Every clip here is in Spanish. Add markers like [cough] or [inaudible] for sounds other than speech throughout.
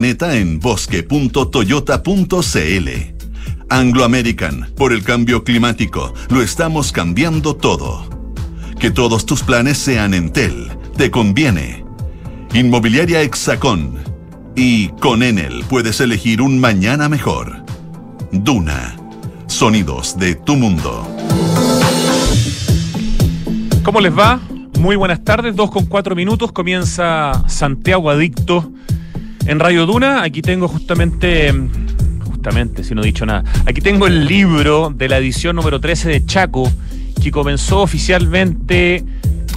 Neta en bosque.toyota.cl. Anglo American, por el cambio climático, lo estamos cambiando todo. Que todos tus planes sean Entel, te conviene. Inmobiliaria Hexacón. Y con Enel puedes elegir un mañana mejor. Duna. Sonidos de tu mundo. ¿Cómo les va? Muy buenas tardes, dos con cuatro minutos. Comienza Santiago Adicto en Radio Duna, aquí tengo justamente, justamente, si no he dicho nada, aquí tengo el libro de la edición número 13 de Chaco, que comenzó oficialmente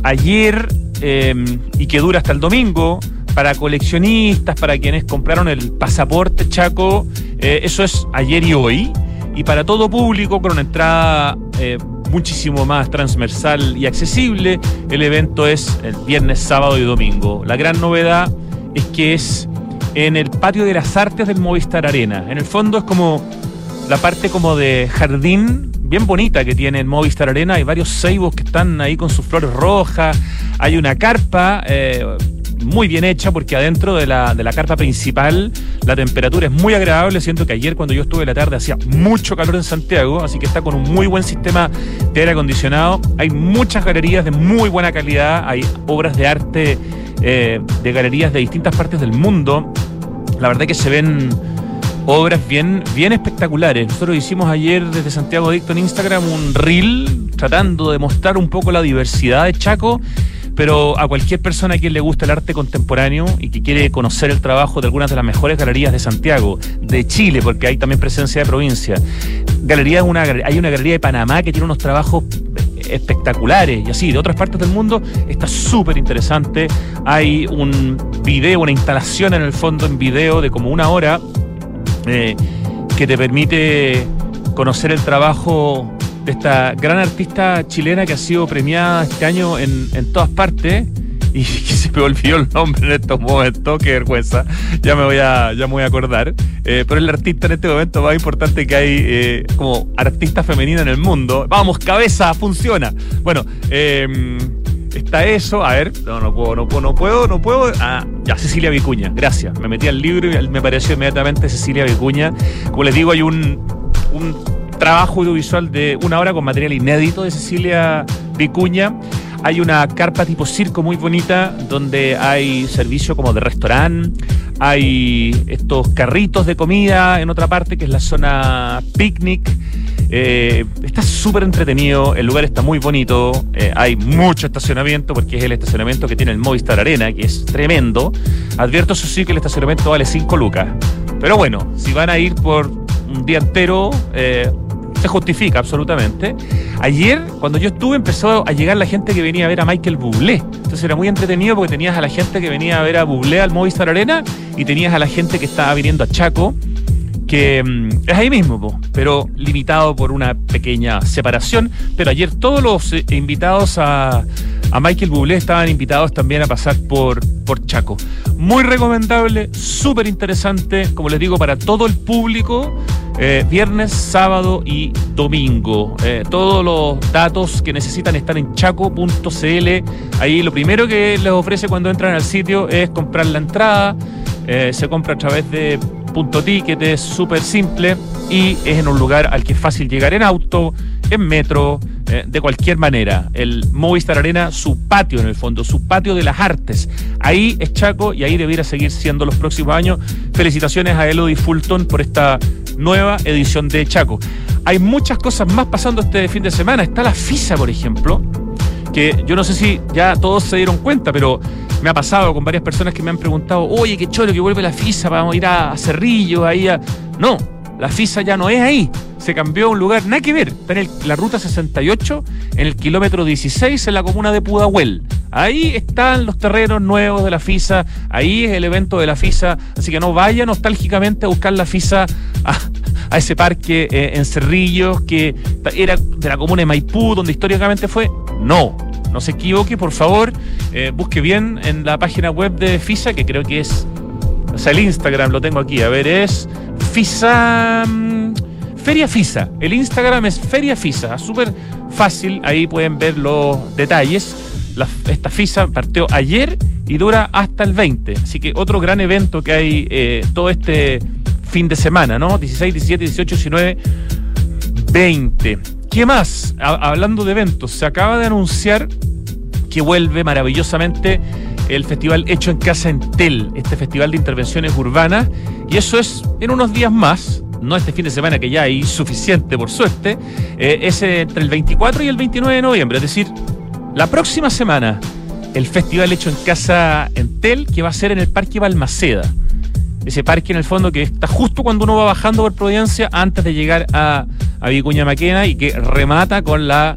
ayer em, y que dura hasta el domingo para coleccionistas, para quienes compraron el pasaporte Chaco, eh, eso es ayer y hoy, y para todo público con una entrada eh, muchísimo más transversal y accesible, el evento es el viernes, sábado y domingo. La gran novedad es que es en el patio de las artes del Movistar Arena. En el fondo es como la parte como de jardín bien bonita que tiene el Movistar Arena. Hay varios ceibos que están ahí con sus flores rojas. Hay una carpa eh, muy bien hecha porque adentro de la, de la carpa principal la temperatura es muy agradable. Siento que ayer cuando yo estuve la tarde hacía mucho calor en Santiago, así que está con un muy buen sistema de aire acondicionado. Hay muchas galerías de muy buena calidad. Hay obras de arte eh, de galerías de distintas partes del mundo. La verdad que se ven obras bien, bien espectaculares. Nosotros hicimos ayer desde Santiago Adicto en Instagram un reel tratando de mostrar un poco la diversidad de Chaco pero a cualquier persona a quien le gusta el arte contemporáneo y que quiere conocer el trabajo de algunas de las mejores galerías de Santiago, de Chile, porque hay también presencia de provincia. Galería hay una galería de Panamá que tiene unos trabajos espectaculares y así, de otras partes del mundo, está súper interesante. Hay un video, una instalación en el fondo en video de como una hora eh, que te permite conocer el trabajo de esta gran artista chilena que ha sido premiada este año en, en todas partes [laughs] y que se me olvidó el nombre en estos momentos, qué vergüenza, ya me voy a, ya me voy a acordar. Eh, pero es la artista en este momento más importante que hay eh, como artista femenina en el mundo. Vamos, cabeza, funciona. Bueno, em, está eso, a ver, no, no puedo, no puedo, no puedo, no puedo. Ah, ya, Cecilia Vicuña, gracias. Me metí al libro y me apareció inmediatamente Cecilia Vicuña. Como les digo, hay un trabajo audiovisual de una hora con material inédito de Cecilia Vicuña. Hay una carpa tipo circo muy bonita donde hay servicio como de restaurante, hay estos carritos de comida en otra parte que es la zona picnic. Eh, está súper entretenido, el lugar está muy bonito, eh, hay mucho estacionamiento porque es el estacionamiento que tiene el Movistar Arena, que es tremendo. Advierto eso sí que el estacionamiento vale 5 lucas. Pero bueno, si van a ir por un día entero, eh, se justifica absolutamente. Ayer, cuando yo estuve, empezó a llegar la gente que venía a ver a Michael Bublé. Entonces era muy entretenido porque tenías a la gente que venía a ver a Bublé al Movistar Arena y tenías a la gente que estaba viniendo a Chaco que mm, es ahí mismo, pero limitado por una pequeña separación. Pero ayer todos los eh, invitados a, a Michael Bublé estaban invitados también a pasar por, por Chaco. Muy recomendable, súper interesante, como les digo, para todo el público. Eh, viernes, sábado y domingo. Eh, todos los datos que necesitan están en chaco.cl. Ahí lo primero que les ofrece cuando entran al sitio es comprar la entrada. se compra a través de punto ticket, es súper simple y es en un lugar al que es fácil llegar en auto, en metro, eh, de cualquier manera. El Movistar Arena, su patio en el fondo, su patio de las artes. Ahí es Chaco y ahí debiera seguir siendo los próximos años. Felicitaciones a Elodie Fulton por esta nueva edición de Chaco. Hay muchas cosas más pasando este fin de semana. Está la FISA, por ejemplo, que yo no sé si ya todos se dieron cuenta, pero me ha pasado con varias personas que me han preguntado, oye, qué cholo que vuelve la FISA, vamos a ir a, Cerrillo, ahí a... No, la FISA ya no es ahí. Se cambió a un lugar, nada que ver. Está en la ruta 68, en el kilómetro 16, en la comuna de Pudahuel. Ahí están los terrenos nuevos de la FISA, ahí es el evento de la FISA. Así que no vaya nostálgicamente a buscar la FISA a, ese parque eh, en Cerrillo, que era de la comuna de Maipú, donde históricamente fue. No, no se equivoque, por favor, eh, busque bien en la página web de FISA, que creo que es, o sea, el Instagram lo tengo aquí, a ver, es FISA... Mm, Feria FISA, el Instagram es Feria FISA, súper fácil, ahí pueden ver los detalles. esta FISA partió ayer y dura hasta el 20. Así que otro gran evento que hay eh, todo este fin de semana, ¿no? 16, 17, 18, 19, 20. ¿Qué más? hablando de eventos, se acaba de anunciar que vuelve maravillosamente el festival Hecho en Casa en Tel, este festival de intervenciones urbanas, y eso es en unos días más, no este fin de semana que ya hay suficiente por suerte, eh, es entre el 24 y el 29 de noviembre, es decir, la próxima semana, el festival Hecho en Casa en Tel, que va a ser en el Parque Balmaceda. Ese parque en el fondo que está justo cuando uno va bajando por Providencia antes de llegar a, a Vicuña Maquena y que remata con la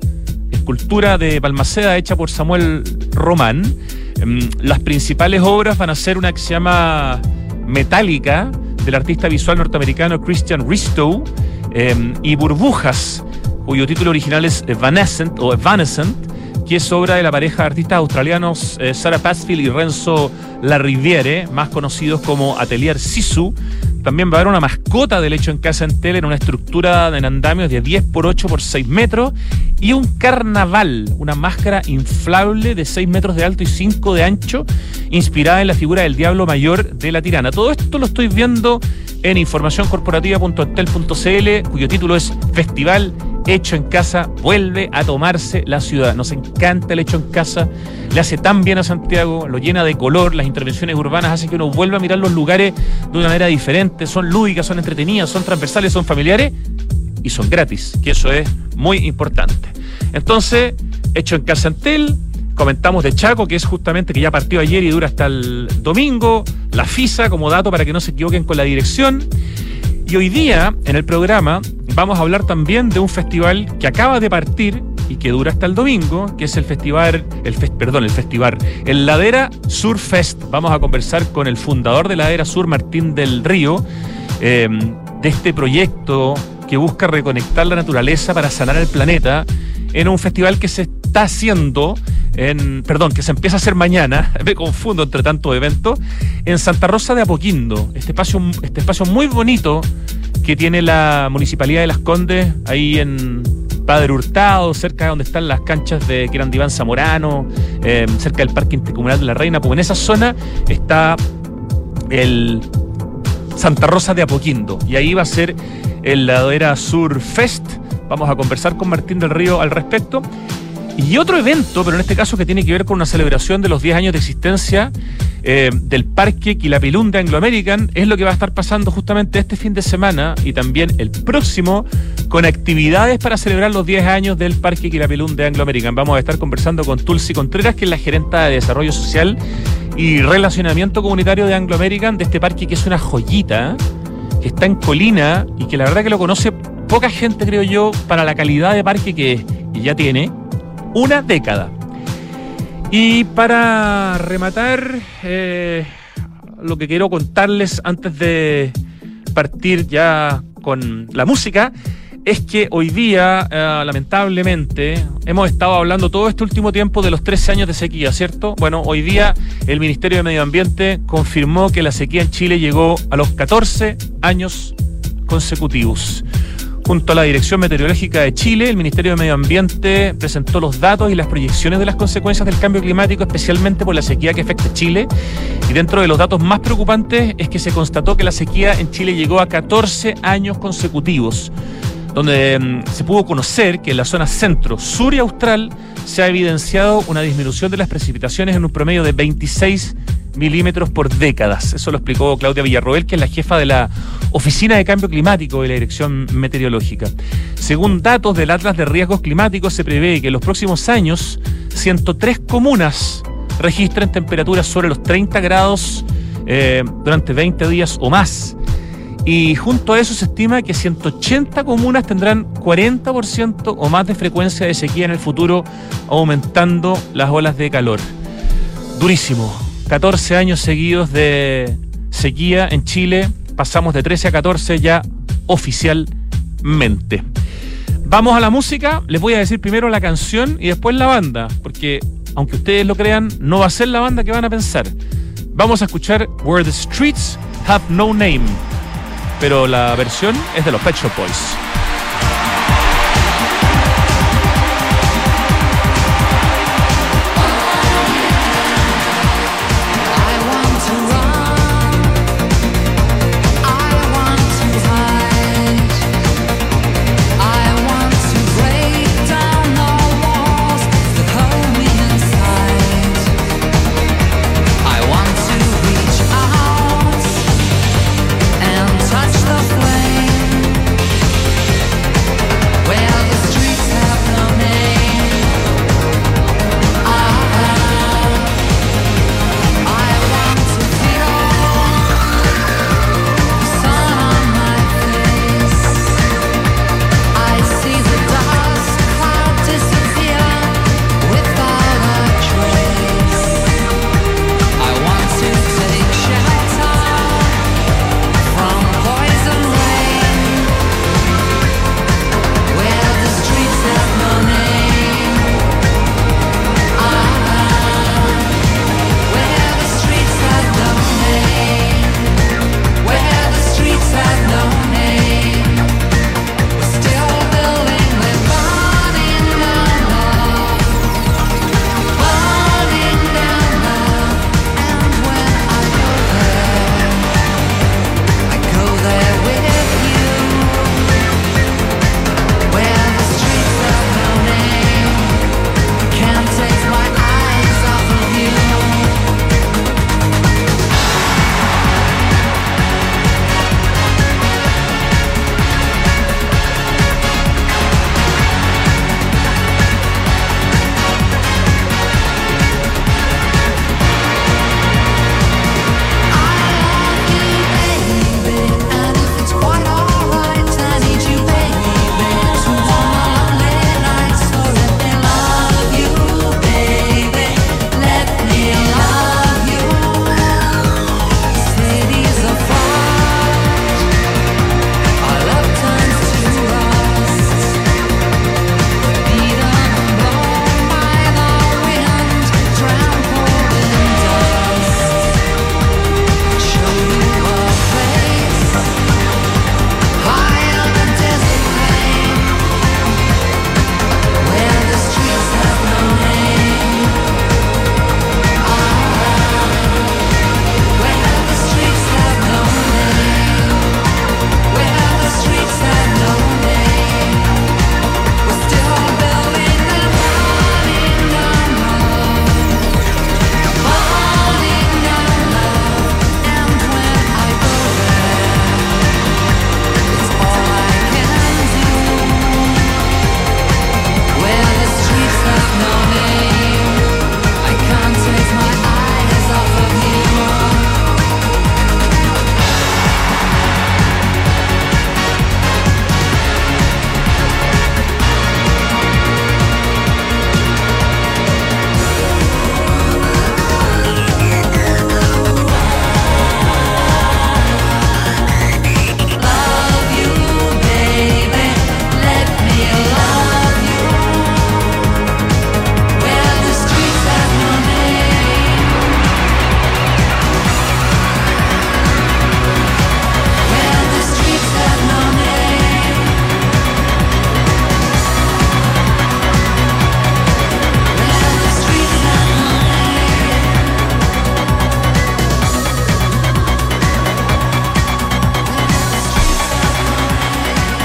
escultura de Balmaceda hecha por Samuel Román. Em, las principales obras van a ser una que se llama Metálica, del artista visual norteamericano Christian Ristow, em, y Burbujas, cuyo título original es Evanescent o Evanescent, que es obra de la pareja de artistas australianos eh, Sarah Pasfield y Renzo Larriviere, más conocidos como Atelier Sisu, también va a haber una mascota de lecho en casa en tele en una estructura en andamios de 10 por 8 por 6 metros y un carnaval, una máscara inflable de 6 metros de alto y 5 de ancho, inspirada en la figura del diablo mayor de la tirana. Todo esto lo estoy viendo en informacioncorporativa.entel.cl, cuyo título es Festival Hecho en Casa vuelve a tomarse la ciudad. Nos encanta el hecho en casa, le hace tan bien a Santiago, lo llena de color, las intervenciones urbanas hacen que uno vuelva a mirar los lugares de una manera diferente, son lúdicas, son entretenidas, son transversales, son familiares y son gratis, que eso es muy importante. Entonces, Hecho en Casa Antel, Comentamos de Chaco, que es justamente que ya partió ayer y dura hasta el domingo. La FISA como dato para que no se equivoquen con la dirección. Y hoy día, en el programa, vamos a hablar también de un festival que acaba de partir y que dura hasta el domingo, que es el festival, el perdón, el festival, el Ladera Sur Fest. Vamos a conversar con el fundador de Ladera Sur, Martín del Río, eh, de este proyecto que busca reconectar la naturaleza para sanar el planeta en un festival que se está haciendo en, perdón, que se empieza a hacer mañana, [laughs] me confundo entre tantos eventos, en Santa Rosa de Apoquindo, este espacio, este espacio muy bonito que tiene la Municipalidad de Las Condes, ahí en Padre Hurtado, cerca de donde están las canchas de que eran de Iván Zamorano, eh, cerca del Parque Intercomunal de la Reina, pues en esa zona está el Santa Rosa de Apoquindo, y ahí va a ser el Ladera Sur Fest. Vamos a conversar con Martín del Río al respecto. Y otro evento, pero en este caso que tiene que ver con una celebración de los 10 años de existencia eh, del Parque Quilapilún de Anglo American, es lo que va a estar pasando justamente este fin de semana y también el próximo, con actividades para celebrar los 10 años del Parque Quilapilún de Anglo American. Vamos a estar conversando con Tulsi Contreras, que es la gerenta de Desarrollo Social y Relacionamiento Comunitario de Anglo American, de este parque que es una joyita, que está en Colina y que la verdad que lo conoce poca gente, creo yo, para la calidad de parque que, que ya tiene una década. Y para rematar, eh, lo que quiero contarles antes de partir ya con la música, es que hoy día, eh, lamentablemente, hemos estado hablando todo este último tiempo de los 13 años de sequía, ¿cierto? Bueno, hoy día el Ministerio de Medio Ambiente confirmó que la sequía en Chile llegó a los 14 años consecutivos. Junto a la Dirección Meteorológica de Chile, el Ministerio de Medio Ambiente presentó los datos y las proyecciones de las consecuencias del cambio climático, especialmente por la sequía que afecta a Chile. Y dentro de los datos más preocupantes es que se constató que la sequía en Chile llegó a 14 años consecutivos, donde mm, se pudo conocer que en la zona centro, sur y austral se ha evidenciado una disminución de las precipitaciones en un promedio de 26 milímetros por décadas. Eso lo explicó Claudia Villarroel, que es la jefa de la Oficina de Cambio Climático de la Dirección Meteorológica. Según datos del Atlas de Riesgos Climáticos, se prevé que en los próximos años 103 comunas registren temperaturas sobre los 30 grados eh, durante 20 días o más. Y junto a eso se estima que 180 comunas tendrán 40% o más de frecuencia de sequía en el futuro, aumentando las olas de calor. Durísimo, 14 años seguidos de sequía en Chile. Pasamos de 13 a 14 ya oficialmente. Vamos a la música. Les voy a decir primero la canción y después la banda, porque aunque ustedes lo crean, no va a ser la banda que van a pensar. Vamos a escuchar Where the Streets Have No Name, pero la versión es de los Pet Shop Boys.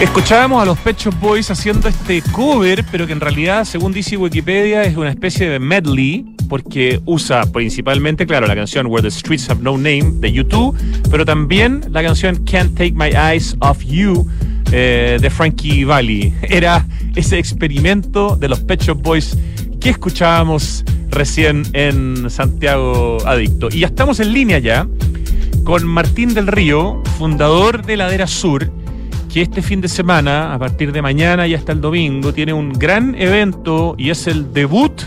Escuchábamos a los Pet Boys haciendo este cover, pero que en realidad, según dice Wikipedia, es una especie de medley, porque usa principalmente, claro, la canción Where the Streets Have No Name de YouTube, pero también la canción Can't Take My Eyes Off You eh, de Frankie Valli. [laughs] Era ese experimento de los Pet Boys que escuchábamos recién en Santiago Adicto. Y ya estamos en línea ya con Martín del Río, fundador de Ladera Sur que este fin de semana, a partir de mañana y hasta el domingo, tiene un gran evento y es el debut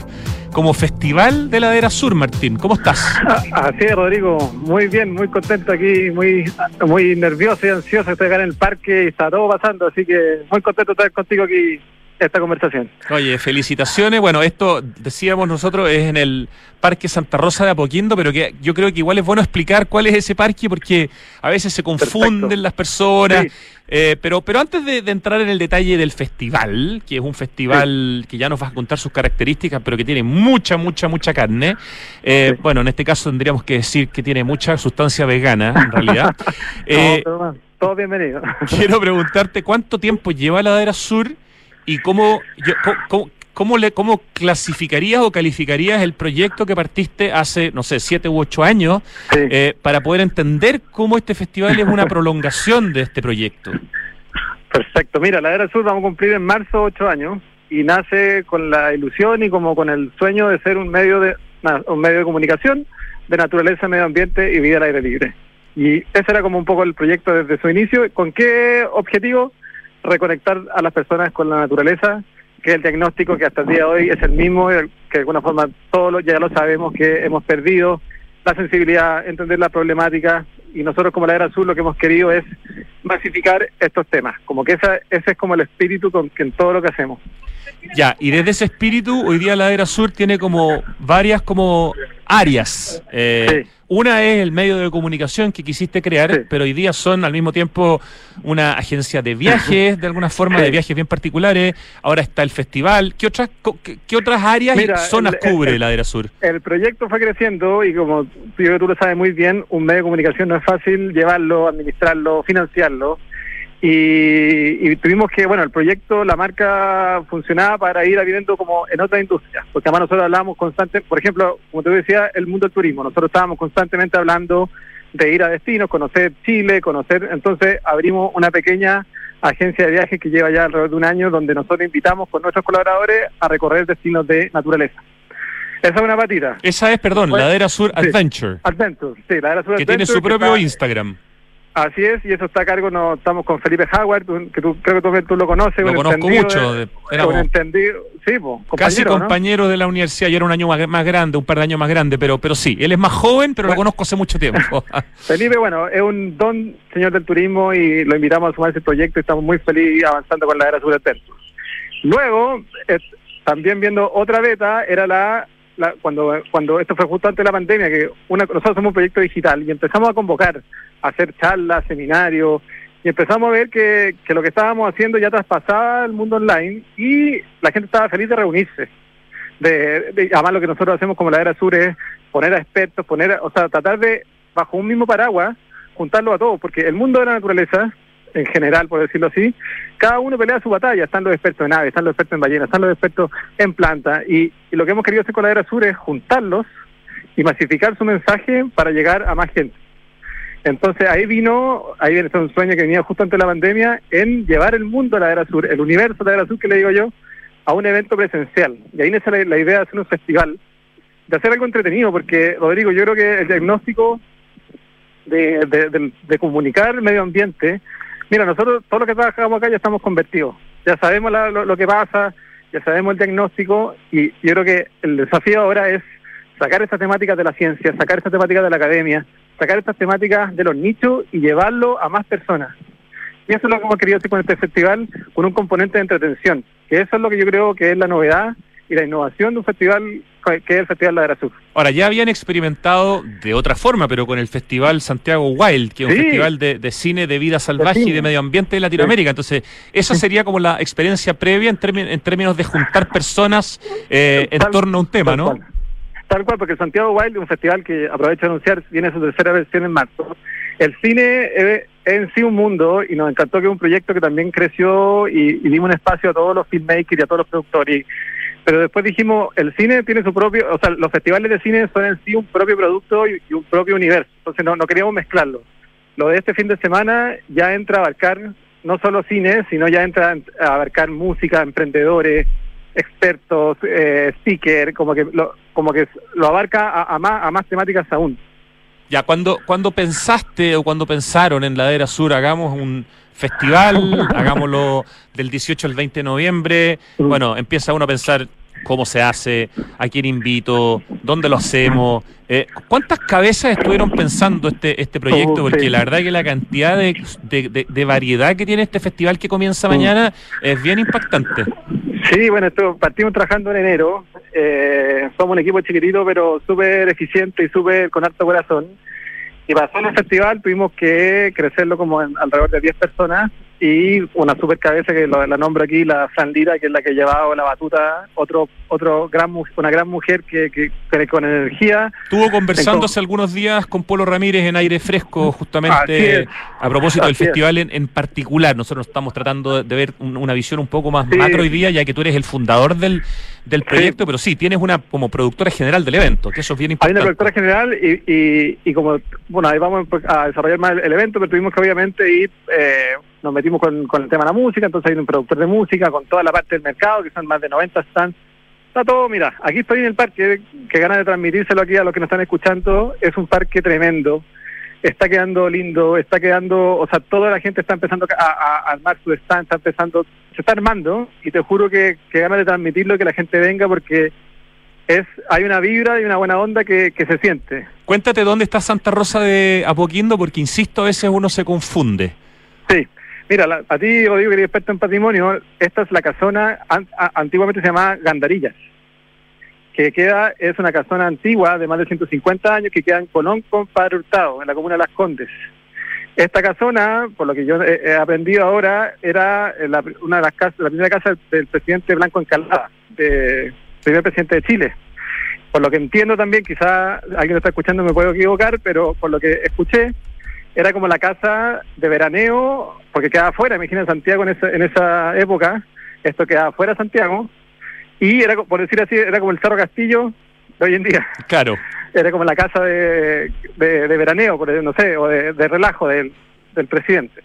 como Festival de Ladera Sur, Martín. ¿Cómo estás? [laughs] Así es, Rodrigo. Muy bien, muy contento aquí, muy muy nervioso y ansioso. Estoy acá en el parque y está todo pasando, así que muy contento de estar contigo aquí esta conversación. Oye, felicitaciones. Bueno, esto decíamos nosotros es en el Parque Santa Rosa de Apoquindo, pero que yo creo que igual es bueno explicar cuál es ese parque porque a veces se confunden las personas. Eh, pero, pero antes de, entrar en el detalle del festival, que es un festival que ya nos vas a contar sus características, pero que tiene mucha, mucha, mucha carne. Eh, bueno, en este caso tendríamos que decir que tiene mucha sustancia vegana, en realidad. [laughs] eh, todo bienvenido. quiero preguntarte cuánto tiempo lleva la Ladera Sur y cómo, cómo, le, cómo clasificarías o calificarías el proyecto que partiste hace, no sé, siete u ocho años eh, para poder entender cómo este festival es una prolongación de este proyecto. Perfecto. Mira, la Era Sur vamos a cumplir en marzo ocho años y nace con la ilusión y como con el sueño de ser un medio de un medio de comunicación de naturaleza, medio ambiente y vida al aire libre. Y ese era como un poco el proyecto desde su inicio. ¿Con qué objetivo? Reconectar a las personas con la naturaleza, que el diagnóstico que hasta el día de hoy es el mismo, que de alguna forma todos ya lo sabemos que hemos perdido la sensibilidad, entender la problemática y nosotros como la Era Azul lo que hemos querido es masificar estos temas, como que esa, ese es como el espíritu con que en todo lo que hacemos. Ya, y desde ese espíritu, hoy día la Era Sur tiene como varias como áreas. Eh, una es el medio de comunicación que quisiste crear, pero hoy día son al mismo tiempo una agencia de viajes, de alguna forma, de viajes bien particulares. Ahora está el festival. ¿Qué otras, qué, otras áreas y zonas cubre la Era Sur? El proyecto fue creciendo y como tú lo sabes muy bien, un medio de comunicación no es fácil llevarlo, administrarlo, financiarlo. Y, tuvimos que, bueno, el proyecto, la marca funcionaba para ir viviendo como en otra industria, porque además nosotros hablábamos constantemente, por ejemplo, como te decía, el mundo del turismo, nosotros estábamos constantemente hablando de ir a destinos, conocer Chile, conocer, entonces abrimos una pequeña agencia de viajes que lleva ya alrededor de un año, donde nosotros invitamos con nuestros colaboradores a recorrer destinos de naturaleza. Esa es una patita. Esa es, perdón, Ladera Sur Adventure. Adventure, sí, Ladera Sur Que tiene su propio Instagram. Así es, y eso está a cargo, no, estamos con Felipe Howard, que tú, creo que tú, lo conoces. Lo conozco mucho. entendido, sí, casi compañero de la universidad, y era un año más, grande, un par de años más grande, pero pero sí, él es más joven, pero lo conozco hace mucho tiempo. [laughs] [laughs] Felipe, bueno, es un don señor del turismo y lo invitamos a sumar ese proyecto y estamos muy felices avanzando con la era sur Luego, también viendo otra beta, era la cuando, cuando esto fue justo antes de la pandemia, que una, nosotros somos un proyecto digital y empezamos a convocar, a hacer charlas, seminarios, y empezamos a ver que, que lo que estábamos haciendo ya traspasaba el mundo online y la gente estaba feliz de reunirse. De, además lo que nosotros hacemos como la era sur es poner a expertos, poner, o sea, tratar de, bajo un mismo paraguas, juntarlo a todos, porque el mundo de la naturaleza en general, por decirlo así, cada uno pelea su batalla. Están los expertos en aves, están los expertos en ballenas, están los expertos en plantas. Y, lo que hemos querido hacer con la Era Sur es juntarlos y masificar su mensaje para llegar a más gente. Entonces ahí vino, ahí viene un sueño que venía justo antes de la pandemia, en llevar el mundo de la Era Sur, el universo de la Era Sur que le digo yo, a un evento presencial. Y ahí nace la, la idea de hacer un festival, de hacer algo entretenido, porque Rodrigo, yo creo que el diagnóstico de, de comunicar el medio ambiente Mira, nosotros todo lo que trabajamos acá ya estamos convertidos. Ya sabemos lo, que pasa, ya sabemos el diagnóstico y yo creo que el desafío ahora es sacar estas temáticas de la ciencia, sacar estas temáticas de la academia, sacar estas temáticas de los nichos y llevarlo a más personas. Y eso es lo que hemos querido hacer con este festival, con un componente de entretención, que eso es lo que yo creo que es la novedad y la innovación de un festival que es el Festival Ladera Sur. Ahora, ya habían experimentado de otra forma, pero con el Festival Santiago Wild, que es un festival de, cine de vida salvaje y de medio ambiente de Latinoamérica. Entonces, esa sería como la experiencia previa en, en términos de juntar personas eh, en torno a un tema, ¿no? Tal cual, porque el Santiago Wild es un festival que, aprovecho de anunciar, viene su tercera versión en marzo. el cine es en sí un mundo y nos encantó que es un proyecto que también creció y, y dimos un espacio a todos los filmmakers y a todos los productores. Pero después dijimos, el cine tiene su propio, o sea, los festivales de cine son en sí un propio producto y, un propio universo. Entonces no, no queríamos mezclarlo. Lo de este fin de semana ya entra a abarcar no solo cine, sino ya entra a abarcar música, emprendedores, expertos, eh, speaker, como que lo, como que lo abarca a, a más, a más temáticas aún. Ya, cuando, cuando pensaste o cuando pensaron en Ladera Sur, hagamos un festival, [laughs] hagámoslo del 18 al 20 de noviembre, bueno, empieza uno a pensar cómo se hace, a quién invito, dónde lo hacemos. Eh, ¿Cuántas cabezas estuvieron pensando este, este proyecto? Oh, Porque la verdad que la cantidad de, de- de- de variedad que tiene este festival que comienza mañana es bien impactante. Sí, bueno, esto, partimos trabajando en enero. Eh, somos un equipo chiquitito, pero súper eficiente y súper con harto corazón. Y para hacer el festival tuvimos que crecerlo como en alrededor de 10 personas y una super cabeza que lo- la nombro aquí, la Fran Lira, que es la que llevaba la batuta, otro otro gran una gran mujer que, que, con energía. Estuvo conversando hace algunos días con Polo Ramírez en aire fresco, justamente a propósito del es. festival en, en particular. Nosotros estamos tratando de, ver un- una visión un poco más Sí. macro hoy día, ya que tú eres el fundador del, del proyecto, pero sí, tienes una como productora general del evento, que eso es bien Hay importante. una productora general y, y, y como, bueno, ahí vamos a desarrollar más el, el evento, pero tuvimos que obviamente ir, eh, nos metimos con, con el tema de la música, entonces hay un productor de música, con toda la parte del mercado, que son más de 90 stands. Está todo, mira, aquí estoy en el parque, que ganas de transmitírselo aquí a los que nos están escuchando, es un parque tremendo, está quedando lindo, está quedando, o sea, toda la gente está empezando a, a- a armar su stand, está empezando, se está armando, y te juro que, que ganas de transmitirlo, que la gente venga, porque es hay una vibra y una buena onda que, que se siente. Cuéntate dónde está Santa Rosa de Apoquindo, porque insisto, a veces uno se confunde. Sí. Mira, la- a ti, Rodrigo, que eres experto en patrimonio, esta es la casona, antiguamente se llamaba Gandarillas, que queda, es una casona antigua de más de 150 años que queda en Colón con Padre Hurtado, en la comuna de Las Condes. Esta casona, por lo que yo he, he aprendido ahora, era eh, la, una de las casas, la primera casa del presidente Blanco Encalada, de, primer presidente de Chile. Por lo que entiendo también, quizá alguien lo está escuchando me puedo equivocar, pero por lo que escuché, era como la casa de veraneo, porque quedaba afuera, imagina Santiago en esa, en esa época, esto quedaba afuera Santiago, y era, por decir así, era como el Cerro Castillo de hoy en día, Claro. [laughs] era como la casa de, de, de veraneo, por no sé, o de, de relajo del, del presidente.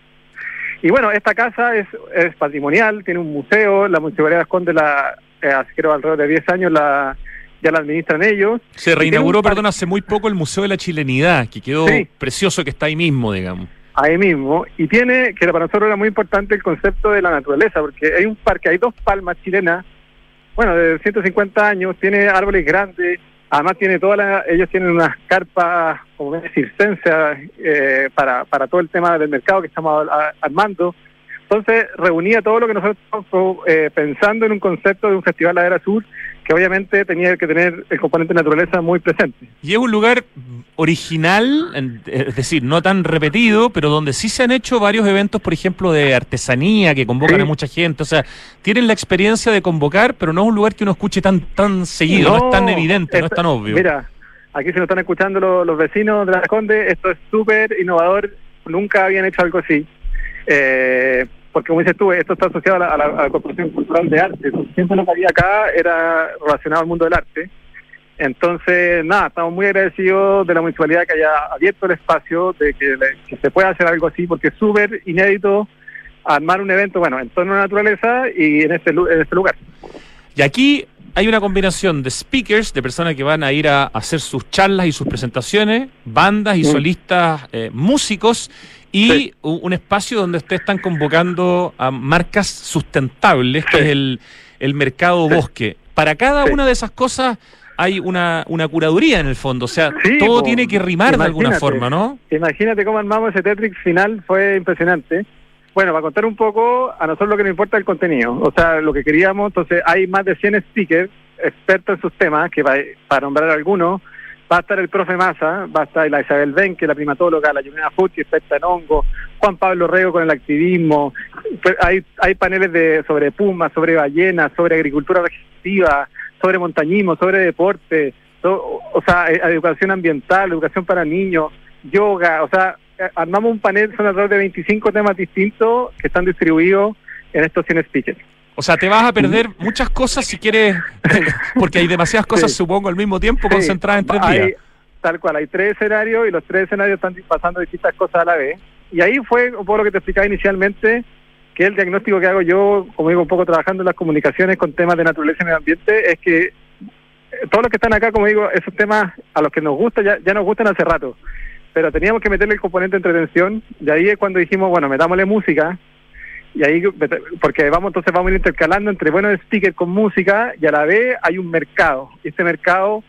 Y bueno, esta casa es, es patrimonial, tiene un museo, la Municipalidad de Asconde, la, eh, hace creo alrededor de 10 años, la ya la administran ellos. Se reinauguró, un perdón, hace muy poco el Museo de la Chilenidad, que quedó Sí. precioso, que está ahí mismo, digamos. Ahí mismo, y tiene, que para nosotros era muy importante el concepto de la naturaleza, porque hay un parque, hay dos palmas chilenas, bueno, de 150 años, tiene árboles grandes, además tiene todas las, ellos tienen unas carpas, como circenses, eh, para, para todo el tema del mercado que estamos armando. Entonces reunía todo lo que nosotros eh, pensando en un concepto de un festival de era sur, que obviamente tenía que tener el componente naturaleza muy presente. Y es un lugar original, es decir, no tan repetido, pero donde sí se han hecho varios eventos, por ejemplo, de artesanía que convocan Sí. a mucha gente. O sea, tienen la experiencia de convocar, pero no es un lugar que uno escuche tan tan seguido, no, es tan evidente, no es tan obvio. Mira, aquí se nos están escuchando los, los vecinos de la Conde, esto es súper innovador, nunca habían hecho algo así. Eh, porque como dices tú, esto está asociado a la, a la- a la Corporación Cultural de Arte. Siempre lo que había acá era relacionado al mundo del arte. Entonces, nada, estamos muy agradecidos de la municipalidad que haya abierto el espacio, de que, se pueda hacer algo así, porque es súper inédito armar un evento, bueno, en torno a la naturaleza y en este, en este lugar. Y aquí hay una combinación de speakers, de personas que van a ir a hacer sus charlas y sus presentaciones, bandas y Mm. solistas, eh, músicos, y Sí. un, espacio donde ustedes están convocando a marcas sustentables, que Sí. es el, el mercado Sí. bosque. Para cada una de esas cosas hay una, una curaduría en el fondo, o sea, todo tiene que rimar de alguna forma, ¿no? Imagínate cómo armamos ese Tetrix final, fue impresionante. Bueno, para contar un poco, a nosotros lo que nos importa es el contenido, o sea, lo que queríamos, entonces hay más de 100 speakers, expertos en sus temas, que va- para nombrar algunos, va a estar el profe Massa, va a estar la Isabel Benque, la primatóloga, la Yumena Fuchi, experta en hongo, Juan Pablo Rego con el activismo, Pues hay, hay paneles de sobre pumas, sobre ballenas, sobre agricultura regenerativa, sobre montañismo, sobre deporte, o sea, eh, educación ambiental, educación para niños, yoga, o sea, eh, armamos un panel, son alrededor de 25 temas distintos que están distribuidos en estos 100 speakers. O sea, te vas a perder muchas cosas si quieres, [laughs] porque hay demasiadas cosas, Sí. supongo, al mismo tiempo, Sí, concentradas en tres hay- días. Tal cual, hay tres escenarios y los tres escenarios están pasando distintas cosas a la vez. Y ahí fue un poco lo que te explicaba inicialmente, que el diagnóstico que hago yo, como digo, un poco trabajando en las comunicaciones con temas de naturaleza y medio ambiente, es que todos los que están acá, como digo, esos temas a los que nos gusta, ya, ya nos gustan hace rato. Pero teníamos que meterle el componente de entretención, y ahí es cuando dijimos, bueno, metámosle música, y ahí, porque vamos, entonces vamos a ir intercalando entre buenos speakers con música, y a la vez hay un mercado. Y este mercado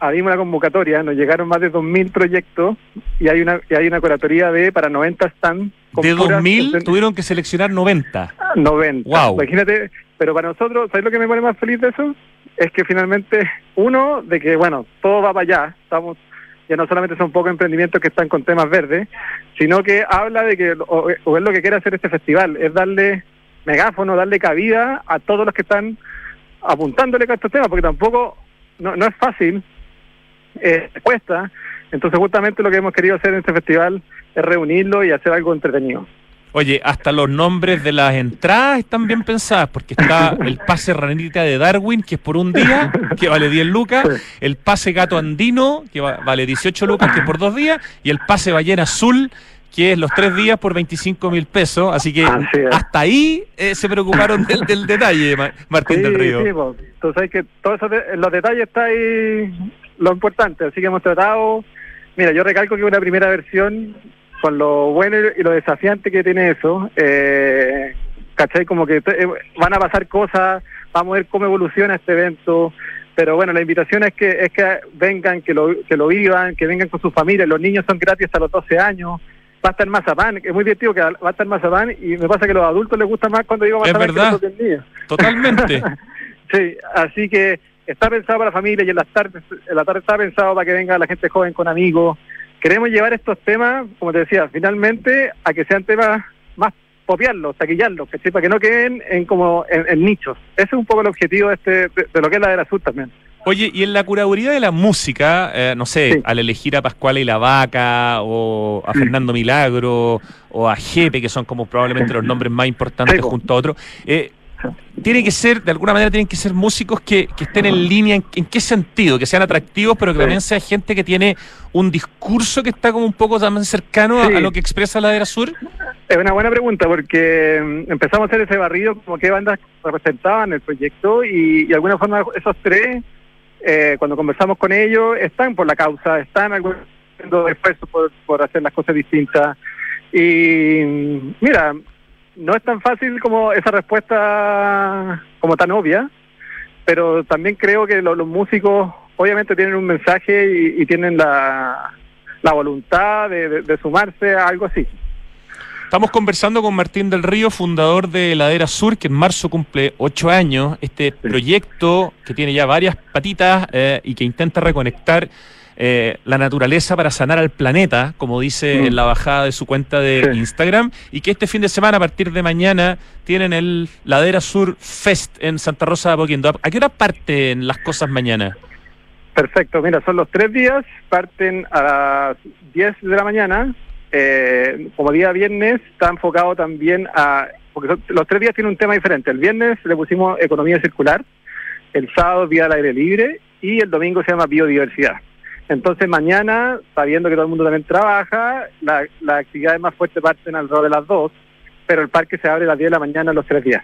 abrimos la convocatoria, nos llegaron más de 2.000 proyectos y hay una y hay una curatoría de para 90 stands. De puras 2000 present- tuvieron que seleccionar 90. 90. Guau. Imagínate, pero para nosotros, ¿sabes lo que me pone más feliz de eso? Es que finalmente, uno, de que, bueno, todo va para allá, estamos ya no solamente son pocos emprendimientos que están con temas verdes, sino que habla de que, o, es lo que quiere hacer este festival, es darle megáfono, darle cabida a todos los que están apuntándole a estos temas, porque tampoco, no, no es fácil, eh, cuesta, entonces justamente lo que hemos querido hacer en este festival es reunirlo y hacer algo entretenido. Oye, hasta los nombres de las entradas están bien pensadas, porque está el pase ranita de Darwin, que es por un día, que vale 10 lucas, el pase gato andino, que va- vale 18 lucas, que es por dos días, y el pase ballena azul, que es los tres días por 25 mil pesos. Así que Así hasta ahí eh, se preocuparon del, del detalle, Ma- Martín del Río. Sí, pues, tú sabes que todos los detalles está ahí lo importante, así que hemos tratado, mira, yo recalco que una primera versión con lo bueno y lo desafiante que tiene eso, eh, ¿cachai? Como que eh, van a pasar cosas, vamos a ver cómo evoluciona este evento, pero bueno, la invitación es que es que vengan, que lo, que lo vivan, que vengan con sus familias, los niños son gratis hasta los 12 años, va a estar Mazapán, es muy divertido que va a estar Mazapán y me pasa que a los adultos les gusta más cuando digo Mazapán que los niños. Totalmente. [laughs] Sí, así que está pensado para la familia y en las tardes, en la tarde está pensado para que venga la gente joven con amigos. Queremos llevar estos temas, como te decía, finalmente a que sean temas más copiarlos, taquillarlos, para que no queden en como en, en nichos. Ese es un poco el objetivo de, este, de, de lo que es la de la Sur también. Oye, y en la curaduría de la música, eh, no sé, Sí. al elegir a Pascual y la Vaca, o a. Fernando Milagro, o a Jepe, que son como probablemente los nombres más importantes Sí, junto a otros, eh, tiene que ser, de alguna manera, tienen que ser músicos que, que estén en línea, en, en qué sentido? Que sean atractivos, pero que Sí. también sea gente que tiene un discurso que está como un poco también cercano a- Sí. a, lo que expresa la Ladera Sur. Es una buena pregunta porque mm, empezamos a hacer ese barrido como qué bandas representaban el proyecto y, y de alguna forma esos tres, eh, cuando conversamos con ellos, están por la causa, están haciendo esfuerzos por, por hacer las cosas distintas. Y mm, mira, no es tan fácil como esa respuesta como tan obvia, pero también creo que lo- los músicos obviamente tienen un mensaje y, y tienen la, la voluntad de- de- de sumarse a algo así. Estamos conversando con Martín del Río, fundador de Ladera Sur, que en marzo cumple ocho años. Este proyecto que tiene ya varias patitas eh, y que intenta reconectar eh, la naturaleza para sanar al planeta, como dice Mm. en la bajada de su cuenta de Sí. Instagram, y que este fin de semana, a partir de mañana, tienen el Ladera Sur Fest en Santa Rosa de Apoquindo. ¿A qué hora parten las cosas mañana? Perfecto, mira, son los tres días, parten a las 10 de la mañana, eh, como día viernes está enfocado también a, porque son- los tres días tienen un tema diferente, el viernes le pusimos economía circular, el sábado vía al aire libre y el domingo se llama biodiversidad. Entonces mañana, sabiendo que todo el mundo también trabaja, la- las actividades más fuertes parten alrededor de las 2, pero el parque se abre a las 10 de la mañana los tres días.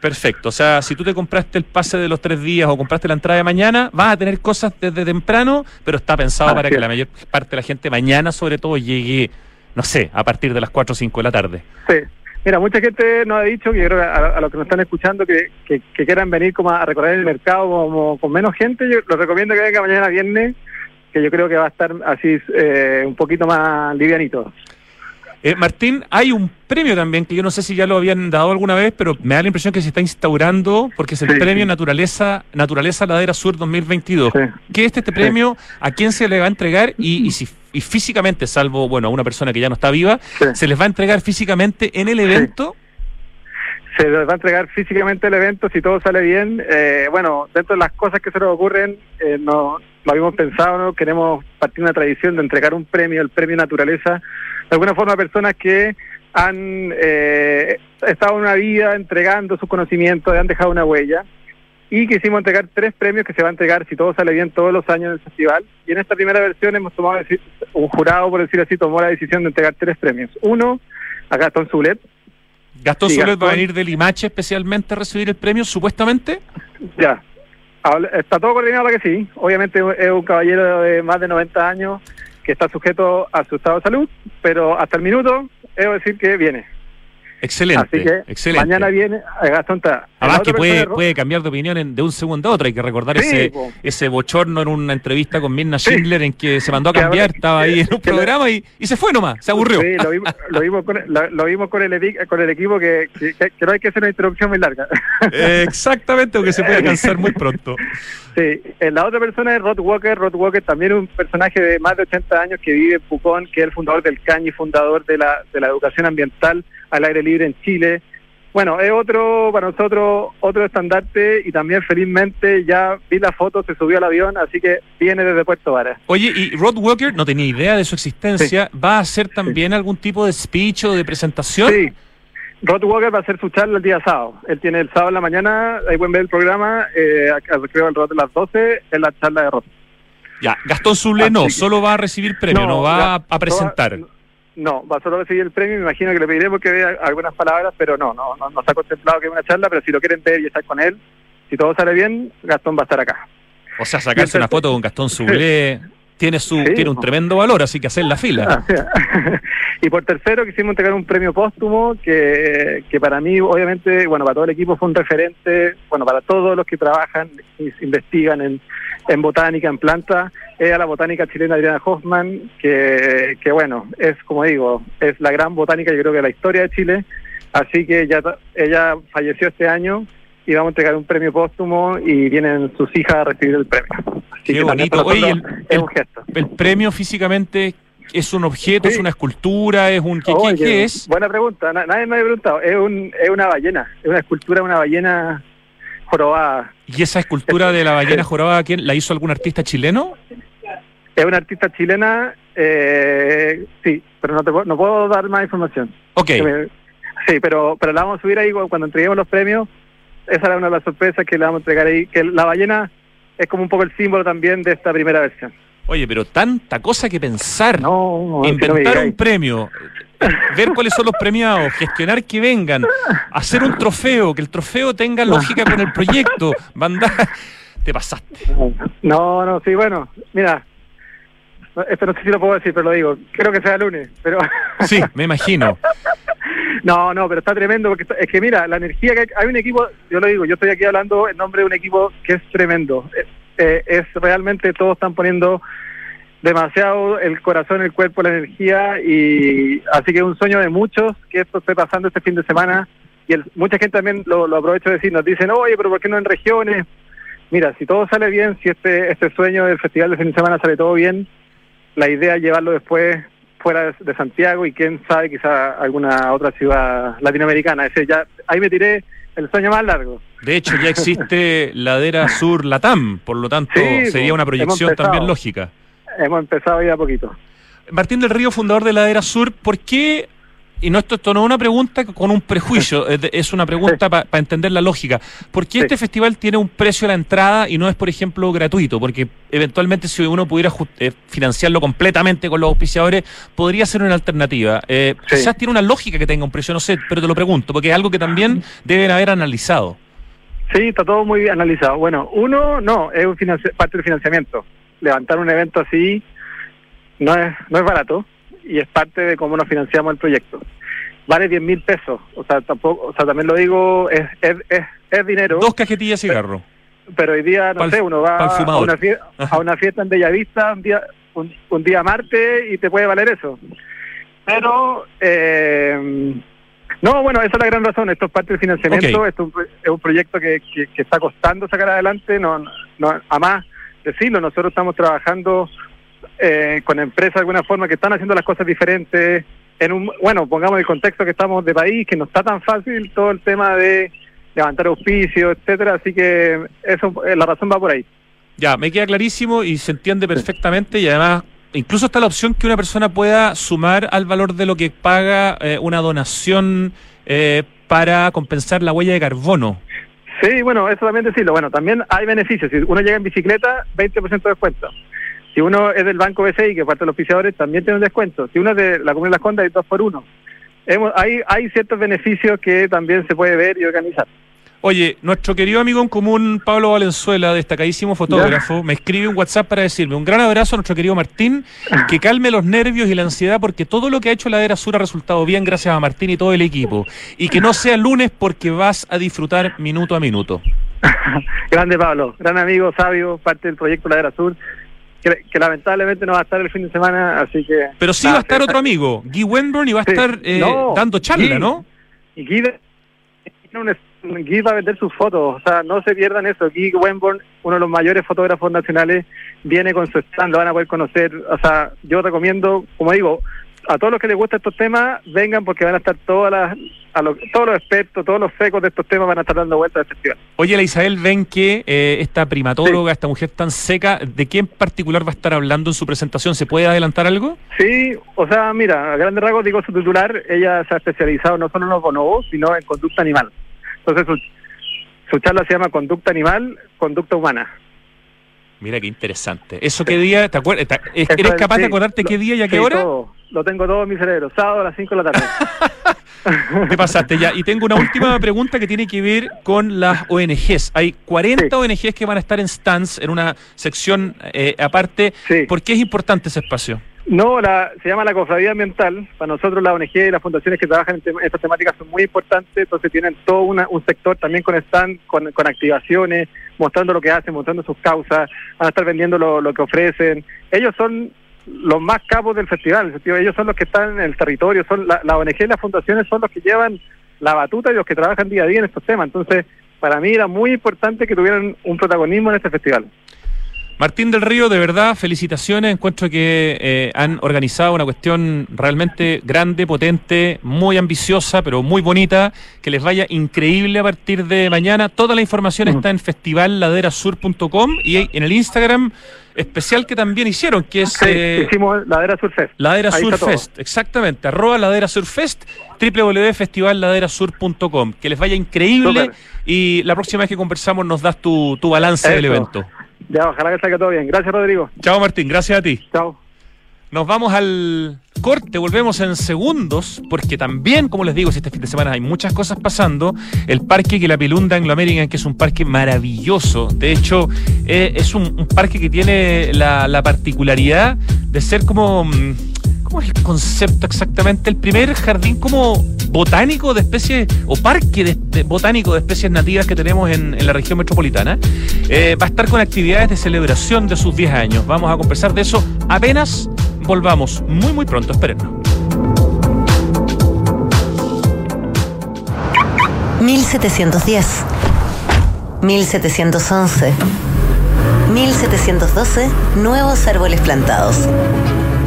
Perfecto. O sea, si tú te compraste el pase de los tres días o compraste la entrada de mañana, vas a tener cosas desde temprano, pero está pensado para que la mayor parte de la gente mañana, sobre todo, llegue, no sé, a partir de las 4 o 5 de la tarde. Sí. Mira, mucha gente nos ha dicho, que yo creo a, a los que nos están escuchando, que, que, que quieran venir como a recorrer el mercado como con menos gente, yo les recomiendo que venga mañana viernes, que yo creo que va a estar así eh, un poquito más livianito. Eh, Martín, hay un premio también que yo no sé si ya lo habían dado alguna vez, pero me da la impresión que se está instaurando porque es el Sí, premio sí. Naturaleza Naturaleza Ladera Sur 2022. Sí. ¿Qué es este premio? ¿A quién se le va a entregar? Y, y si y físicamente, salvo bueno a una persona que ya no está viva, se les va a entregar físicamente en el evento. Se les va a entregar físicamente el evento si todo sale bien. Eh, bueno, dentro de las cosas que se nos ocurren, eh, no, lo habíamos pensado, ¿no? queremos partir de una tradición de entregar un premio, el premio Naturaleza, de alguna forma personas que han eh, estado una vida entregando sus conocimientos, han dejado una huella y quisimos entregar tres premios que se va a entregar si todo sale bien todos los años en el festival. Y en esta primera versión hemos tomado, un jurado, por decir así, tomó la decisión de entregar tres premios. Uno, a Gastón Zulet. ¿Gastón Zulet va a venir de Limache especialmente a recibir el premio, supuestamente? Ya, está todo coordinado para que sí. Obviamente es un caballero de más de 90 años que está sujeto a su estado de salud, pero hasta el minuto, debo decir que viene. Excelente, excelente. Mañana viene eh, Gastón Además que puede, puede cambiar de opinión de un segundo a otro. Hay que recordar ese, ese bochorno en una entrevista con Mirna Schindler en que se mandó a cambiar, estaba ahí en un [laughs] programa y, y, se fue nomás, se aburrió. Sí, lo vimos, lo vimos, con, lo, vimos con, el, con el equipo que, que, no hay que hacer una introducción muy larga. exactamente, porque se puede [laughs] cansar muy pronto. Sí, eh, la otra persona es Rod Walker. Rod Walker también es un personaje de más de 80 años que vive en Pucón, que es el fundador del CAñi, fundador de la, de la educación ambiental al aire libre en Chile. Bueno, es otro, para nosotros, otro estandarte y también felizmente ya vi la foto, se subió al avión, así que viene desde Puerto Vara. Oye, y Rod Walker, no tenía idea de su existencia, ¿va a hacer también algún tipo de speech o de presentación? Sí, Rod Walker va a hacer su charla el día sábado. Él tiene el sábado en la mañana, ahí pueden ver el programa, eh, creo Rod de las 12, es la charla de Rod. Ya, Gastón Zule no, solo va a recibir premio, no, va a presentar. Va solo a recibir el premio, me imagino que le pediremos que vea algunas palabras, pero no, no, no, no está contemplado que es una charla, pero si lo quieren ver y estar con él, si todo sale bien, Gastón va a estar acá. O sea, sacarse una foto con Gastón Sublé tiene su tiene un tremendo valor, así que hacer la fila. Ah, [laughs] y por tercero quisimos entregar un premio póstumo que, que para mí, obviamente, bueno, para todo el equipo fue un referente, bueno, para todos los que trabajan, y investigan en, en botánica, en planta, es a la botánica chilena Adriana Hoffman, que, que bueno, es como digo, es la gran botánica yo creo que de la historia de Chile, así que ya ella falleció este año y vamos a entregar un premio póstumo y vienen sus hijas a recibir el premio. Qué bonito. Oye, el, es un gesto. El premio físicamente es un objeto, es una escultura, es un ¿qué, es? Buena pregunta, nadie me ha preguntado. Es, un, es una ballena, es una escultura de una ballena jorobada. ¿Y esa escultura de la ballena [laughs] jorobada quién la hizo algún artista chileno? Es una artista chilena, eh, sí, pero no, te, no puedo dar más información. Ok. sí, pero, pero la vamos a subir ahí cuando entreguemos los premios. Esa era una de las sorpresas que le vamos a entregar ahí, que la ballena es como un poco el símbolo también de esta primera versión. Oye, pero tanta cosa que pensar. No, inventar un premio, ver cuáles son los premiados, gestionar que vengan, hacer un trofeo, que el trofeo tenga lógica con el proyecto. Mandar. Te pasaste. No, no, sí, bueno, mira. Esto no sé si lo puedo decir, pero lo digo. Creo que sea lunes, pero. [laughs] Sí, me imagino. No, no, pero está tremendo porque es que mira, la energía que hay, hay, un equipo, yo lo digo, yo estoy aquí hablando en nombre de un equipo que es tremendo. Eh, eh, es realmente todos están poniendo demasiado el corazón, el cuerpo, la energía y así que es un sueño de muchos que esto esté pasando este fin de semana y el, mucha gente también lo, lo aprovecho de decir, nos dicen, oye, pero ¿por qué no en regiones? Mira, si todo sale bien, si este, este sueño del festival de fin de semana sale todo bien, la idea es llevarlo después fuera de Santiago y quién sabe quizá alguna otra ciudad latinoamericana. Ese ya, ahí me tiré el sueño más largo. De hecho, ya existe Ladera Sur Latam, por lo tanto sería una proyección también lógica. Hemos empezado ya a poquito. Martín del Río, fundador de Ladera Sur, ¿por qué y no esto, esto no es una pregunta con un prejuicio, [laughs] es una pregunta para entender la lógica. ¿Por qué este festival tiene un precio a la entrada y no es, por ejemplo, gratuito? Porque eventualmente si uno pudiera eh, financiarlo completamente con los auspiciadores, podría ser una alternativa. Eh, Quizás tiene una lógica que tenga un precio, no sé, pero te lo pregunto, porque es algo que también deben haber analizado. Sí, está todo muy analizado. Bueno, uno, no, es un parte del financiamiento. Levantar un evento así no es, no es barato y es parte de cómo nos financiamos el proyecto. Vale 10 mil pesos, o sea, tampoco, o sea, también lo digo, es, es, es, dinero. Dos cajetillas de cigarro. Pero, hoy día, no sé, uno va a una, fiesta, a una fiesta en Bellavista un día, un, día martes y te puede valer eso. Pero, eh, no, bueno, esa es la gran razón. Esto es parte del financiamiento. Esto es un proyecto que, que, está costando sacar adelante. No, no, a más decirlo, nosotros estamos trabajando eh, con empresas de alguna forma que están haciendo las cosas diferentes. En un, bueno, pongamos el contexto que estamos de país, que no está tan fácil todo el tema de levantar auspicios, etcétera, así que eso, eh, la razón va por ahí. Ya, me queda clarísimo y se entiende perfectamente y además incluso está la opción que una persona pueda sumar al valor de lo que paga eh, una donación eh, para compensar la huella de carbono. Sí, bueno, eso también decirlo. Bueno, también hay beneficios. Si uno llega en bicicleta, 20% de descuento. Si uno es del Banco BCI, que parte de los oficiadores, también tiene un descuento. Si uno es de la Comunidad de las Condas, hay dos por uno. Hemos, hay, hay ciertos beneficios que también se puede ver y organizar. Oye, nuestro querido amigo en común, Pablo Valenzuela, destacadísimo fotógrafo, me escribe un WhatsApp para decirme un gran abrazo a nuestro querido Martín, que calme los nervios y la ansiedad porque todo lo que ha hecho la Era Sur ha resultado bien gracias a Martín y todo el equipo. Y que no sea lunes porque vas a disfrutar minuto a minuto. [laughs] Grande Pablo, gran amigo, sabio, parte del proyecto La Era Sur. Que, lamentablemente no va a estar el fin de semana, así que... Pero sí va a estar otro amigo, Guy Wenborn, y va a estar eh, dando charla, ¿no? Y Guy Guy va a vender sus fotos, o sea, no se pierdan eso. Guy Wenborn, uno de los mayores fotógrafos nacionales, viene con su stand, lo van a poder conocer. O sea, yo recomiendo, como digo, a todos los que les gustan estos temas, vengan porque van a estar todas las, a todos los expertos, todos los secos de estos temas van a estar dando vueltas al festival. Oye, la Isabel, ven que eh, esta primatóloga, esta mujer tan seca, ¿de qué en particular va a estar hablando en su presentación? ¿Se puede adelantar algo? Sí, o sea, mira, a grandes rasgos digo su titular, ella se ha especializado no solo en los bonobos, sino en conducta animal. Entonces su, charla se llama Conducta Animal, Conducta Humana. Mira qué interesante. ¿Eso qué día? ¿Te acuerdas? ¿Eres capaz de acordarte qué día y a qué hora? Lo tengo todo en mi cerebro. Sábado a las 5 de la tarde. [laughs] ¿Qué pasaste ya? Y tengo una última pregunta que tiene que ver con las ONGs. Hay 40 ONGs que van a estar en stands, en una sección eh, aparte. ¿Por qué es importante ese espacio? No, la, se llama la cofradía ambiental. Para nosotros la ONG y las fundaciones que trabajan en, estas temáticas son muy importantes, entonces tienen todo un sector también con stand, con, activaciones, mostrando lo que hacen, mostrando sus causas, van a estar vendiendo lo, que ofrecen. Ellos son los más capos del festival, ellos son los que están en el territorio, son la, la ONG y las fundaciones son los que llevan la batuta y los que trabajan día a día en estos temas. Entonces, para mí era muy importante que tuvieran un protagonismo en este festival. Martín del Río, de verdad, felicitaciones. Encuentro que eh, han organizado una cuestión realmente grande, potente, muy ambiciosa, pero muy bonita. Que les vaya increíble a partir de mañana. Toda la información está en festivalladerasur.com y en el Instagram especial que también hicieron, que es... Eh, hicimos Ladera Surfest. Ladera Surfest, exactamente. Arroba Ladera Surfest, www.festivalladerasur.com. Que les vaya increíble y la próxima vez que conversamos nos das tu, tu balance del evento. Ya, ojalá que salga todo bien. Gracias, Rodrigo. Chao, Martín. Gracias a ti. Chao. Nos vamos al corte, volvemos en segundos, porque también, como les digo, si este fin de semana hay muchas cosas pasando, el parque que la Pilunda Anglo American, que es un parque maravilloso, de hecho, eh, es un, parque que tiene la, la particularidad de ser como mm, ¿Cómo es el concepto exactamente? El primer jardín como botánico de especies, o parque botánico de especies nativas que tenemos en, la región metropolitana. Eh, va a estar con actividades de celebración de sus 10 años. Vamos a conversar de eso apenas volvamos. Muy, muy pronto, espérennos. 1710 1711 1712 Nuevos árboles plantados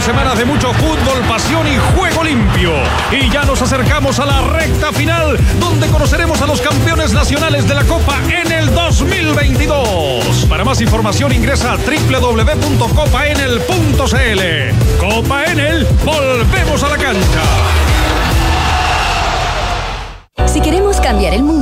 semanas de mucho fútbol, pasión y juego limpio. Y ya nos acercamos a la recta final, donde conoceremos a los campeones nacionales de la Copa en el 2022. Para más información ingresa a www.copaenel.cl. Copa Enel, volvemos a la cancha. Si queremos cambiar el mundo,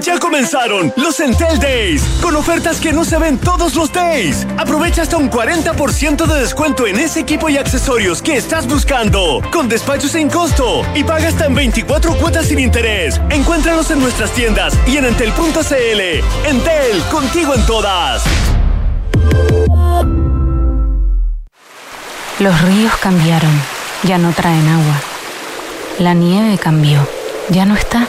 Ya comenzaron los Entel Days, con ofertas que no se ven todos los days. Aprovecha hasta un 40% de descuento en ese equipo y accesorios que estás buscando, con despacho sin costo y paga hasta en 24 cuotas sin interés. Encuéntranos en nuestras tiendas y en entel.cl. Entel, contigo en todas. Los ríos cambiaron, ya no traen agua. La nieve cambió, ya no está.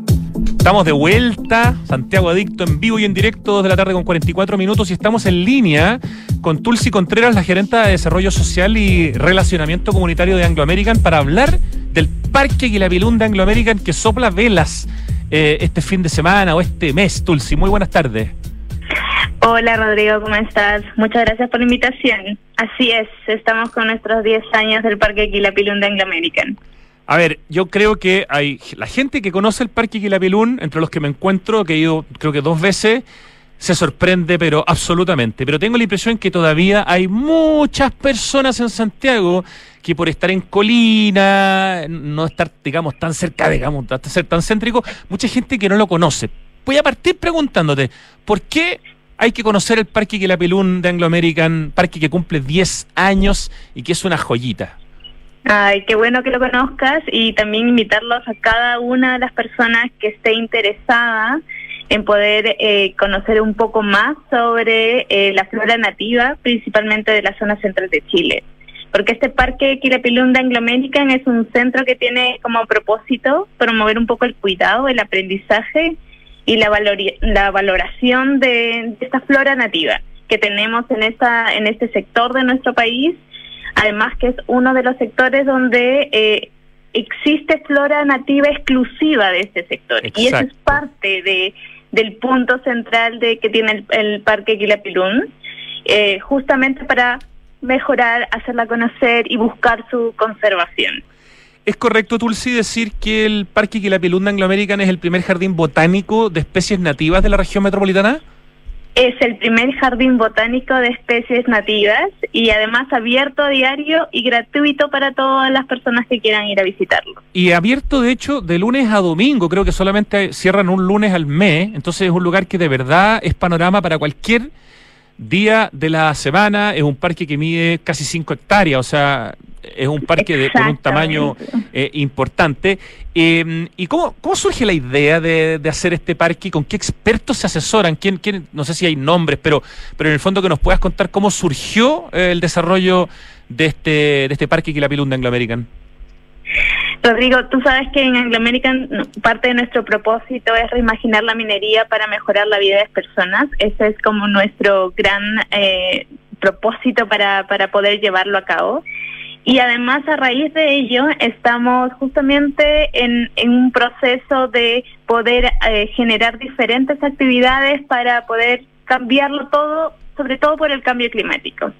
Estamos de vuelta, Santiago Adicto en vivo y en directo desde la tarde con 44 minutos y estamos en línea con Tulsi Contreras, la gerenta de Desarrollo Social y Relacionamiento Comunitario de Anglo American, para hablar del Parque Guilabilún de Anglo American que sopla velas eh, este fin de semana o este mes. Tulsi, muy buenas tardes. Hola Rodrigo, ¿cómo estás? Muchas gracias por la invitación. Así es, estamos con nuestros 10 años del Parque Quilapilún de Anglo American. A ver, yo creo que hay la gente que conoce el Parque Quilapilún, entre los que me encuentro, que he ido creo que dos veces, se sorprende, pero absolutamente. Pero tengo la impresión que todavía hay muchas personas en Santiago que por estar en colina, no estar, digamos, tan cerca, digamos, ser tan céntrico, mucha gente que no lo conoce. Voy a partir preguntándote, ¿por qué hay que conocer el Parque Quilapilún de Anglo American, parque que cumple 10 años y que es una joyita? Ay, qué bueno que lo conozcas y también invitarlos a cada una de las personas que esté interesada en poder eh, conocer un poco más sobre eh, la flora nativa, principalmente de la zona central de Chile. Porque este parque Quilapilún de Anglo American es un centro que tiene como propósito promover un poco el cuidado, el aprendizaje y la, la valoración de esta flora nativa que tenemos en, esta, en este sector de nuestro país además que es uno de los sectores donde eh, existe flora nativa exclusiva de este sector y eso es parte de del punto central de que tiene el, Parque Quilapilún, eh, justamente para mejorar, hacerla conocer y buscar su conservación. ¿Es correcto, Tulsi, decir que el Parque Quilapilún de Anglo American es el primer jardín botánico de especies nativas de la región metropolitana? Es el primer jardín botánico de especies nativas y además abierto a diario y gratuito para todas las personas que quieran ir a visitarlo. Y abierto, de hecho, de lunes a domingo. Creo que solamente cierran un lunes al mes. Entonces es un lugar que de verdad es panorama para cualquier día de la semana. Es un parque que mide casi 5 hectáreas. O sea, es un parque de, con un tamaño eh, importante. Em, ¿Y cómo, cómo surge la idea de, hacer este parque? ¿Con qué expertos se asesoran? ¿Quién, quién, no sé si hay nombres, pero, pero en el fondo que nos puedas contar cómo surgió eh, el desarrollo de este, de este parque Quilapilún de Anglo American. Rodrigo, tú sabes que en Anglo American parte de nuestro propósito es reimaginar la minería para mejorar la vida de las personas. Ese es como nuestro gran eh, propósito para, para poder llevarlo a cabo. Y además a raíz de ello estamos justamente en, un proceso de poder eh, generar diferentes actividades para poder cambiarlo todo, sobre todo por el cambio climático.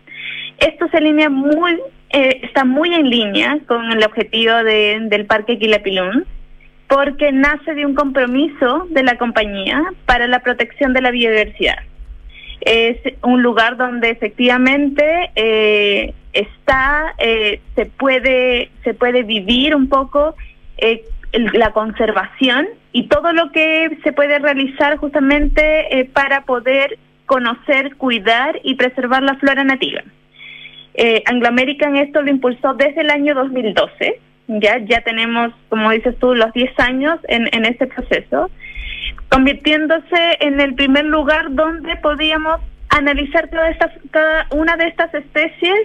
Esto se alinea muy, eh, está muy en línea con el objetivo de, del Parque Quilapilún, porque nace de un compromiso de la compañía para la protección de la biodiversidad es un lugar donde efectivamente eh, está eh, se puede se puede vivir un poco eh, la conservación y todo lo que se puede realizar justamente para poder conocer, cuidar y preservar la flora nativa. Anglo American esto lo impulsó desde el año 2012, ya ya tenemos, como dices tú, los 10 años en, en este proceso convirtiéndose en el primer lugar donde podíamos analizar todas estas, cada una de estas especies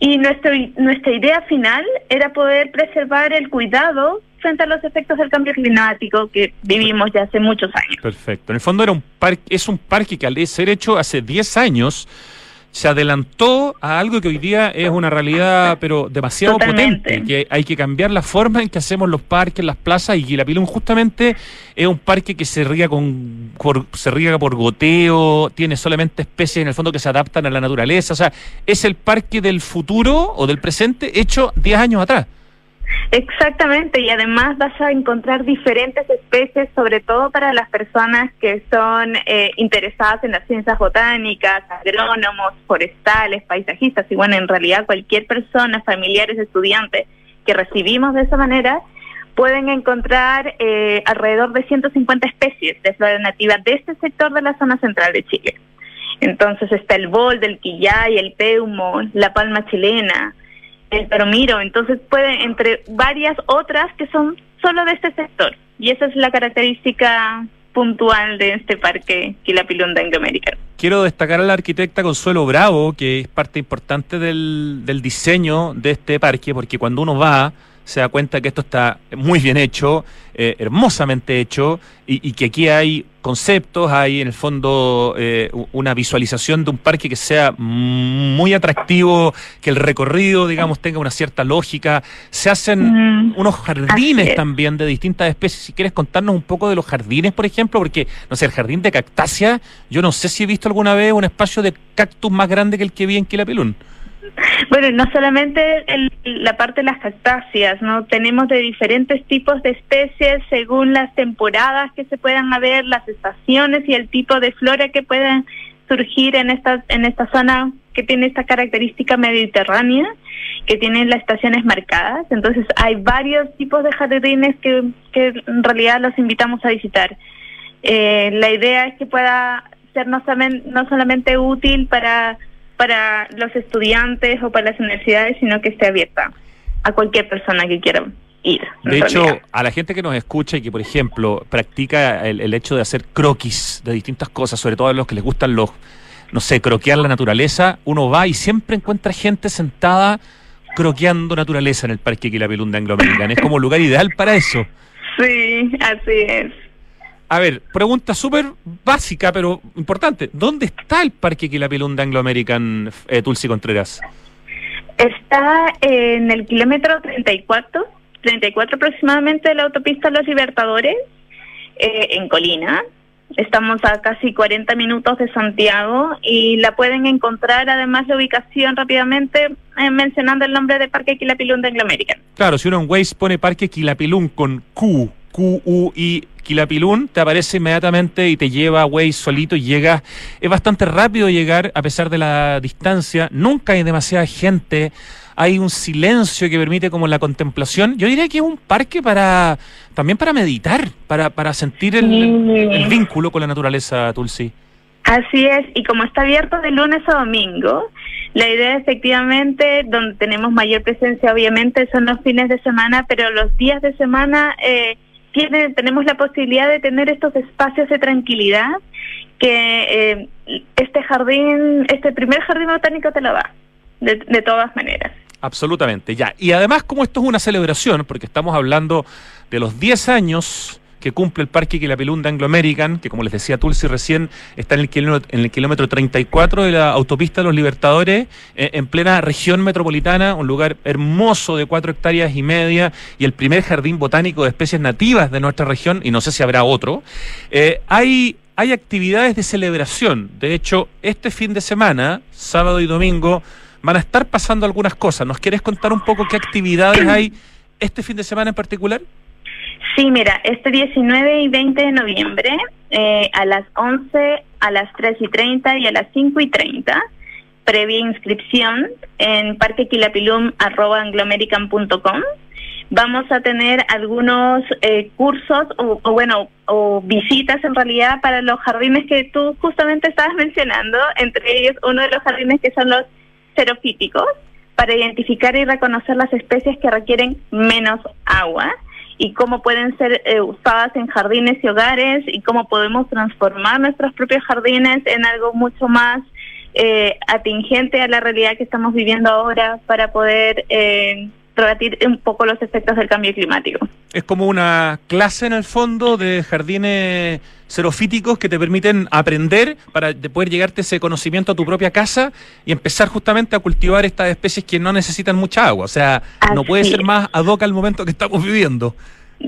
y nuestro, nuestra idea final era poder preservar el cuidado frente a los efectos del cambio climático que vivimos ya hace muchos años. Perfecto. En el fondo era un parque, es un parque que al ser hecho hace 10 años se adelantó a algo que hoy día es una realidad pero demasiado potente, que hay que cambiar la forma en que hacemos los parques, las plazas y Quilapilún justamente es un parque que se riega con se riega por goteo, tiene solamente especies en el fondo que se adaptan a la naturaleza, o sea, es el parque del futuro o del presente hecho 10 años atrás. Exactamente, y además vas a encontrar diferentes especies, sobre todo para las personas que son eh, interesadas en las ciencias botánicas, agrónomos, forestales, paisajistas, y bueno, en realidad cualquier persona, familiares, estudiantes que recibimos de esa manera, pueden encontrar eh, alrededor de 150 especies de flora nativa de este sector de la zona central de Chile. Entonces está el bol, el quillay, el peumo, la palma chilena, pero miro, entonces puede, entre varias otras que son solo de este sector. Y esa es la característica puntual de este parque Quilapilún de Angloamérica. Quiero destacar a la arquitecta Consuelo Bravo, que es parte importante del, del diseño de este parque, porque cuando uno va se da cuenta que esto está muy bien hecho, eh, hermosamente hecho, y, que aquí hay conceptos, hay en el fondo eh, una visualización de un parque que sea muy atractivo, que el recorrido, digamos, tenga una cierta lógica. Se hacen mm, unos jardines también de distintas especies. Si quieres contarnos un poco de los jardines, por ejemplo, porque, no sé, el jardín de cactácea, yo no sé si he visto alguna vez un espacio de cactus más grande que el que vi en Quilapelún. Bueno, no solamente la parte de las cactáceas, ¿no? Tenemos de diferentes tipos de especies según las temporadas que se puedan haber, las estaciones y el tipo de flora que puedan surgir en esta, en esta zona que tiene esta característica mediterránea, que tiene las estaciones marcadas. Entonces hay varios tipos de jardines que, que en realidad los invitamos a visitar. Eh, la idea es que pueda ser no no solamente útil para para los estudiantes o para las universidades, sino que esté abierta a cualquier persona que quiera ir. De hecho, a la gente que nos escucha y que, por ejemplo, practica el, hecho de hacer croquis de distintas cosas, sobre todo a los que les gustan los, no sé, croquear la naturaleza, uno va y siempre encuentra gente sentada croqueando naturaleza en el Parque Quilapelún de Anglo-American. Es como lugar ideal para eso. Sí, así es. A ver, pregunta súper básica, pero importante. ¿Dónde está el Parque Quilapilún de Anglo American, eh, Tulsi Contreras? Está en el kilómetro 34, 34 aproximadamente de la autopista Los Libertadores, eh, en Colina. Estamos a casi 40 minutos de Santiago y la pueden encontrar además de ubicación rápidamente eh, mencionando el nombre de Parque Quilapilún de Anglo American. Claro, si uno en Waze pone Parque Quilapilún con Q, Q-U-I Quilapilún, te aparece inmediatamente y te lleva a solito y llegas. Es bastante rápido llegar a pesar de la distancia. Nunca hay demasiada gente. Hay un silencio que permite como la contemplación. Yo diría que es un parque para también para meditar, para, para sentir el, el vínculo con la naturaleza, Tulsi. Así es, y como está abierto de lunes a domingo, la idea efectivamente, donde tenemos mayor presencia obviamente son los fines de semana, pero los días de semana eh, tiene, tenemos la posibilidad de tener estos espacios de tranquilidad que eh, este jardín, este primer jardín botánico te lo da, de, de todas maneras. Absolutamente, ya. Y además, como esto es una celebración, porque estamos hablando de los 10 años que cumple el Parque Quilapelún de Anglo American, que como les decía Tulsi recién, está en el kilómetro, en el kilómetro 34 de la autopista los Libertadores, eh, en plena región metropolitana, un lugar hermoso de cuatro hectáreas y media y el primer jardín botánico de especies nativas de nuestra región, y no sé si habrá otro. Eh, hay hay actividades de celebración. De hecho, este fin de semana, sábado y domingo, van a estar pasando algunas cosas. ¿Nos quieres contar un poco qué actividades hay este fin de semana en particular? Sí, mira, este 19 y 20 de noviembre, eh, a las 11, a las 3 y 30 y a las 5 y 30, previa inscripción en parquequilapilum.com. Vamos a tener algunos eh, cursos o, bueno, o visitas en realidad para los jardines que tú justamente estabas mencionando, entre ellos uno de los jardines que son los xerofíticos, para identificar y reconocer las especies que requieren menos agua y cómo pueden ser eh, usadas en jardines y hogares y cómo podemos transformar nuestros propios jardines en algo mucho más eh, atingente a la realidad que estamos viviendo ahora para poder eh, rebatir un poco los efectos del cambio climático. Es como una clase en el fondo de jardines xerofíticos que te permiten aprender para poder llegarte ese conocimiento a tu propia casa y empezar justamente a cultivar estas especies que no necesitan mucha agua. O sea, no puede ser más ad hoc al momento que estamos viviendo.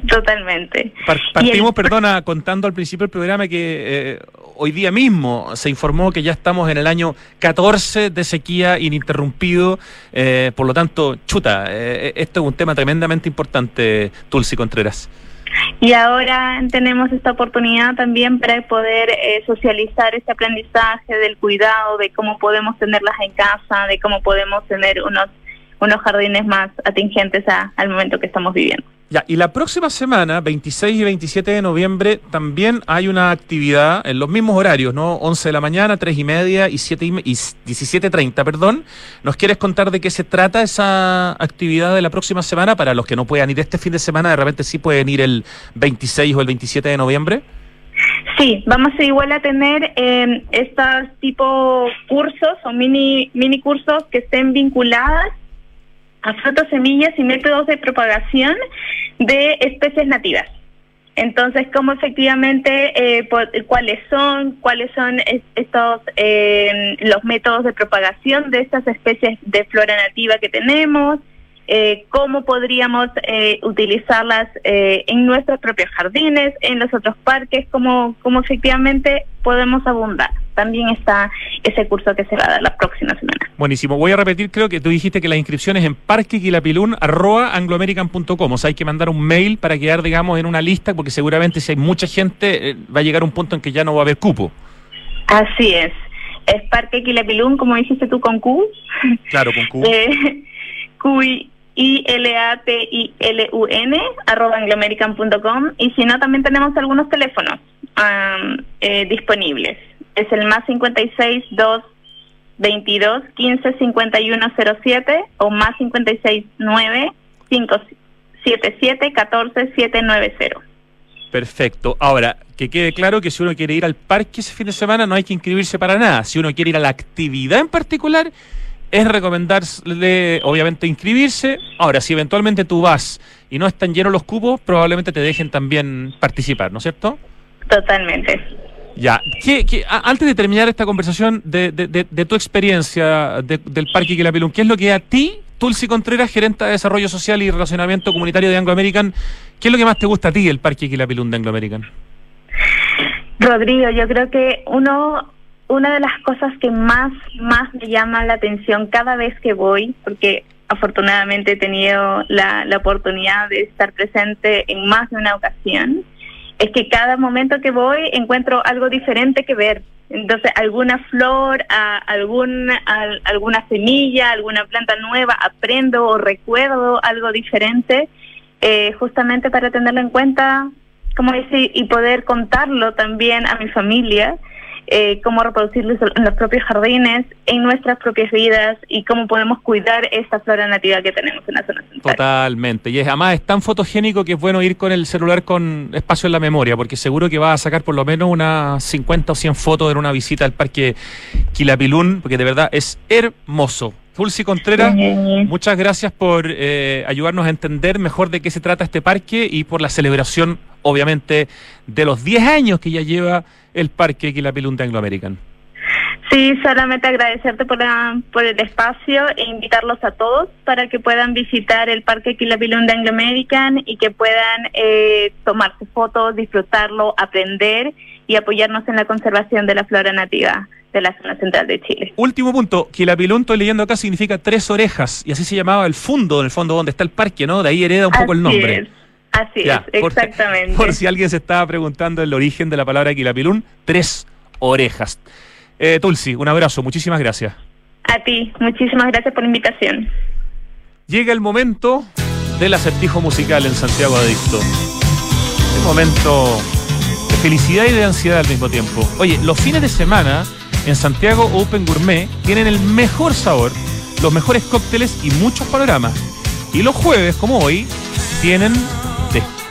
Totalmente. partimos, perdona, contando al principio del programa que eh, hoy día mismo se informó que ya estamos en el año 14 de sequía ininterrumpido. Eh, por lo tanto, chuta, eh, esto es un tema tremendamente importante, Tulsi Contreras. Y ahora tenemos esta oportunidad también para poder socializar este aprendizaje del cuidado, de cómo podemos tenerlas en casa, de cómo podemos tener unos, unos jardines más atingentes al momento que estamos viviendo. Ya, y la próxima semana, 26 y 27 de noviembre, también hay una actividad en los mismos horarios, ¿no? 11 de la mañana, 3 y media y, 7 y, 17.30, perdón. ¿Nos quieres contar de qué se trata esa actividad de la próxima semana? Para los que no puedan ir este fin de semana, de repente sí pueden ir el 26 o el 27 de noviembre. Sí, vamos a igual a tener eh, estos tipo cursos o mini, mini cursos que estén vinculadas a frutos, semillas y métodos de propagación de especies nativas. Entonces, ¿cómo efectivamente, eh, cuáles son, cuáles son estos eh, los métodos de propagación de estas especies de flora nativa que tenemos? Eh, cómo podríamos eh, utilizarlas eh, en nuestros propios jardines, en los otros parques, cómo, cómo efectivamente podemos abundar. También está ese curso que se va a dar la próxima semana. Buenísimo. Voy a repetir, creo que tú dijiste que las inscripciones en parquequilapilún.angloamerican.com. O sea, hay que mandar un mail para quedar, digamos, en una lista, porque seguramente si hay mucha gente, va a llegar un punto en que ya no va a haber cupo. Así es. Es Parque Quilapilún, como dijiste tú, con Q. Claro, con Q. [laughs] Q I-L-A-P-I-L-U-N, arroba angloamerican.com. Y si no, también tenemos algunos teléfonos eh, disponibles. Es el más 56 2 22 15 51 07 o más 56 9 577 14 790. Perfecto. Ahora, que quede claro que si uno quiere ir al parque ese fin de semana no hay que inscribirse para nada. Si uno quiere ir a la actividad en particular, es recomendarle, obviamente, inscribirse. Ahora, si eventualmente tú vas y no están llenos los cupos, probablemente te dejen también participar, ¿no es cierto? Totalmente. Ya, ¿Qué, antes de terminar esta conversación de, de, tu experiencia del Parque Quilapilún, ¿qué es lo que a ti, Tulsi Contreras, gerente de Desarrollo Social y Relacionamiento Comunitario de Anglo American, qué es lo que más te gusta a ti del Parque Quilapilún de Anglo American? Rodrigo, yo creo que uno una de las cosas que más, más me llama la atención cada vez que voy, porque afortunadamente he tenido la, la oportunidad de estar presente en más de una ocasión, es que cada momento que voy encuentro algo diferente que ver. Entonces, alguna flor, a, algún, alguna semilla, alguna planta nueva, aprendo o recuerdo algo diferente, eh, justamente para tenerlo en cuenta, como decir, y poder contarlo también a mi familia eh, cómo reproducirlos en los propios jardines, en nuestras propias vidas y cómo podemos cuidar esta flora nativa que tenemos en la zona central. Totalmente. Y es, además es tan fotogénico que es bueno ir con el celular con espacio en la memoria, porque seguro que va a sacar por lo menos unas 50 o 100 fotos en una visita al parque Quilapilún, porque de verdad es hermoso. Fulsi Contreras, muchas gracias por eh, ayudarnos a entender mejor de qué se trata este parque y por la celebración, obviamente, de los 10 años que ya lleva el Parque Quilapilún de Anglo American. Sí, solamente agradecerte por, por el espacio e invitarlos a todos para que puedan visitar el Parque Quilapilún de Anglo American y que puedan eh, tomarse fotos, disfrutarlo, aprender y apoyarnos en la conservación de la flora nativa de la zona central de Chile. Último punto, Quilapilún, estoy leyendo acá, significa tres orejas, y así se llamaba el fondo, en el fondo donde está el parque, ¿no? De ahí hereda un poco el nombre. Así es, exactamente. Por, si alguien se estaba preguntando el origen de la palabra quilapilún, tres orejas. Eh, Tulsi, un abrazo, muchísimas gracias. A ti, muchísimas gracias por la invitación. Llega el momento del acertijo musical en Santiago Adicto. Un momento de felicidad y de ansiedad al mismo tiempo. Oye, los fines de semana en Santiago Open Gourmet tienen el mejor sabor, los mejores cócteles y muchos panoramas. Y los jueves, como hoy, tienen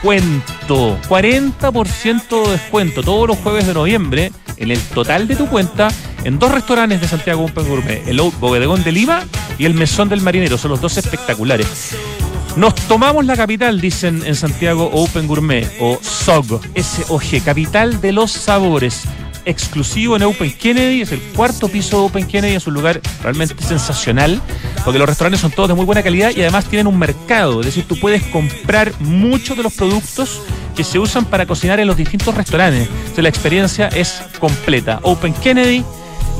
descuento. 40% de descuento todos los jueves de noviembre en el total de tu cuenta en dos restaurantes de Santiago Open Gourmet, el Bodegón de Lima y el Mesón del Marinero. Son los dos espectaculares. Nos tomamos la capital, dicen en Santiago Open Gourmet, o SOG, S-O-G, capital de los sabores exclusivo en Open Kennedy, es el cuarto piso de Open Kennedy, es un lugar realmente sensacional, porque los restaurantes son todos de muy buena calidad y además tienen un mercado, es decir, tú puedes comprar muchos de los productos que se usan para cocinar en los distintos restaurantes. La experiencia es completa. Open Kennedy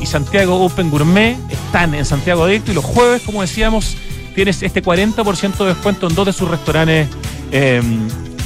y Santiago Open Gourmet están en Santiago Adicto y los jueves, como decíamos, tienes este 40% de descuento en dos de sus restaurantes eh,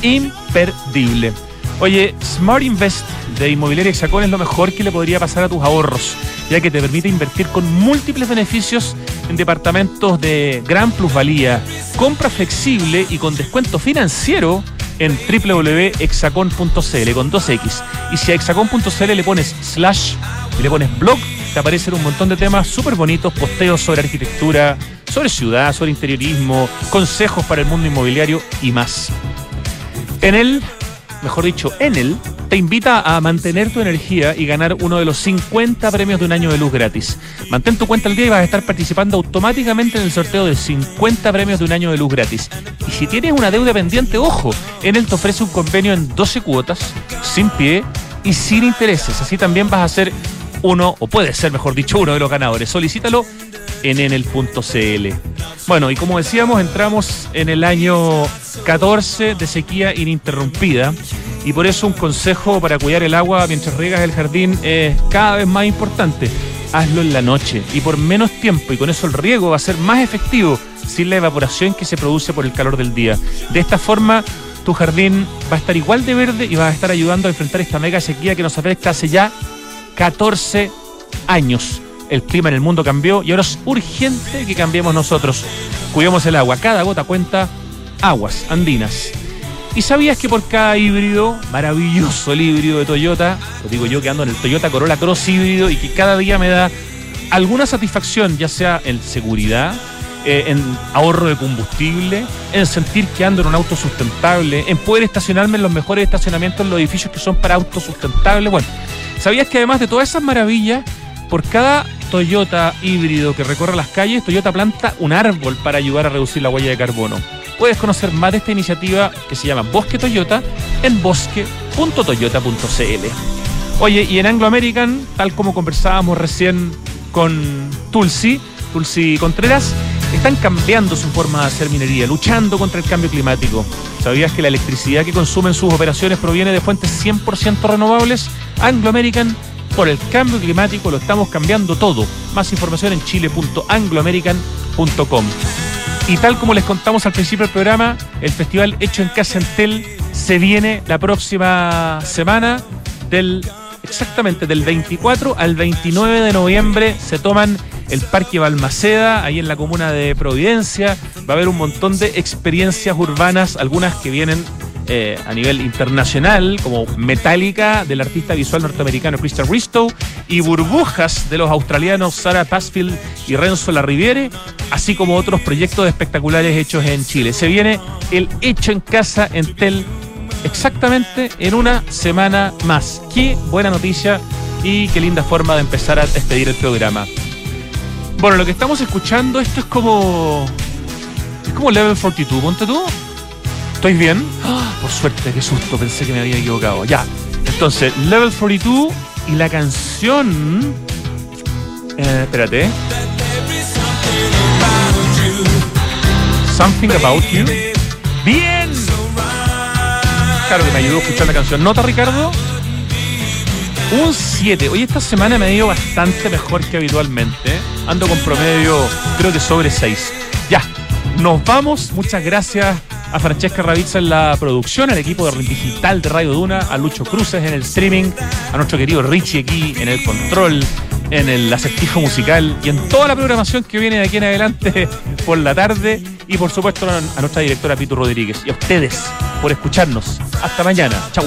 imperdible. Oye, Smart Invest de Inmobiliaria Hexacón es lo mejor que le podría pasar a tus ahorros, ya que te permite invertir con múltiples beneficios en departamentos de gran plusvalía, compra flexible y con descuento financiero en www.hexacon.cl con 2X. Y si a hexacon.cl le pones slash y le pones blog, te aparecen un montón de temas súper bonitos, posteos sobre arquitectura, sobre ciudad, sobre interiorismo, consejos para el mundo inmobiliario y más. En él mejor dicho, Enel, te invita a mantener tu energía y ganar uno de los 50 premios de un año de luz gratis. Mantén tu cuenta al día y vas a estar participando automáticamente en el sorteo de 50 premios de un año de luz gratis. Y si tienes una deuda pendiente, ojo, Enel te ofrece un convenio en 12 cuotas, sin pie y sin intereses. Así también vas a ser uno, o puede ser, mejor dicho, uno de los ganadores. Solicítalo en enel.cl. Bueno, y como decíamos, entramos en el año 14 de sequía ininterrumpida y por eso un consejo para cuidar el agua mientras riegas el jardín es cada vez más importante. Hazlo en la noche y por menos tiempo y con eso el riego va a ser más efectivo sin la evaporación que se produce por el calor del día. De esta forma, tu jardín va a estar igual de verde y va a estar ayudando a enfrentar esta mega sequía que nos afecta hace ya 14 años el clima en el mundo cambió y ahora es urgente que cambiemos nosotros. Cuidemos el agua, cada gota cuenta, aguas andinas. ¿Y sabías que por cada híbrido, maravilloso el híbrido de Toyota, lo digo yo que ando en el Toyota Corolla Cross híbrido y que cada día me da alguna satisfacción, ya sea en seguridad, eh, en ahorro de combustible, en sentir que ando en un auto sustentable, en poder estacionarme en los mejores estacionamientos en los edificios que son para autos sustentables? Bueno, ¿sabías que además de todas esas maravillas, por cada Toyota híbrido que recorre las calles, Toyota planta un árbol para ayudar a reducir la huella de carbono. Puedes conocer más de esta iniciativa que se llama Bosque Toyota en bosque.toyota.cl. Oye, y en Anglo American, tal como conversábamos recién con Tulsi, Tulsi Contreras, están cambiando su forma de hacer minería, luchando contra el cambio climático. ¿Sabías que la electricidad que consumen sus operaciones proviene de fuentes 100% renovables? Anglo American por el cambio climático lo estamos cambiando todo. Más información en chile.angloamerican.com. Y tal como les contamos al principio del programa, el festival Hecho en Casa Entel se viene la próxima semana del exactamente del 24 al 29 de noviembre se toman el Parque Balmaceda, ahí en la comuna de Providencia. Va a haber un montón de experiencias urbanas, algunas que vienen eh, a nivel internacional, como Metallica del artista visual norteamericano Christian Ristow y Burbujas de los australianos Sarah Pasfield y Renzo Larriviere, así como otros proyectos espectaculares hechos en Chile. Se viene el Hecho en Casa en Tel exactamente en una semana más. Qué buena noticia y qué linda forma de empezar a despedir el programa. Bueno, lo que estamos escuchando, esto es como. Es como Level 42, ponte tú. ¿Estoy bien? [gasps] Por suerte, qué susto, pensé que me había equivocado. Ya. Entonces, Level 42 y la canción. Eh, espérate. Something About You. ¡Bien! Claro que me ayudó a escuchar la canción. ¿Nota, Ricardo? Un 7. Hoy esta semana me ha ido bastante mejor que habitualmente. Ando con promedio, creo que sobre 6. Ya, nos vamos. Muchas gracias a Francesca Ravizza en la producción, al equipo digital de Radio Duna, a Lucho Cruces en el streaming, a nuestro querido Richie aquí en el control, en el acertijo musical y en toda la programación que viene de aquí en adelante [laughs] por la tarde y por supuesto a nuestra directora Pitu Rodríguez y a ustedes por escucharnos. Hasta mañana. Chau.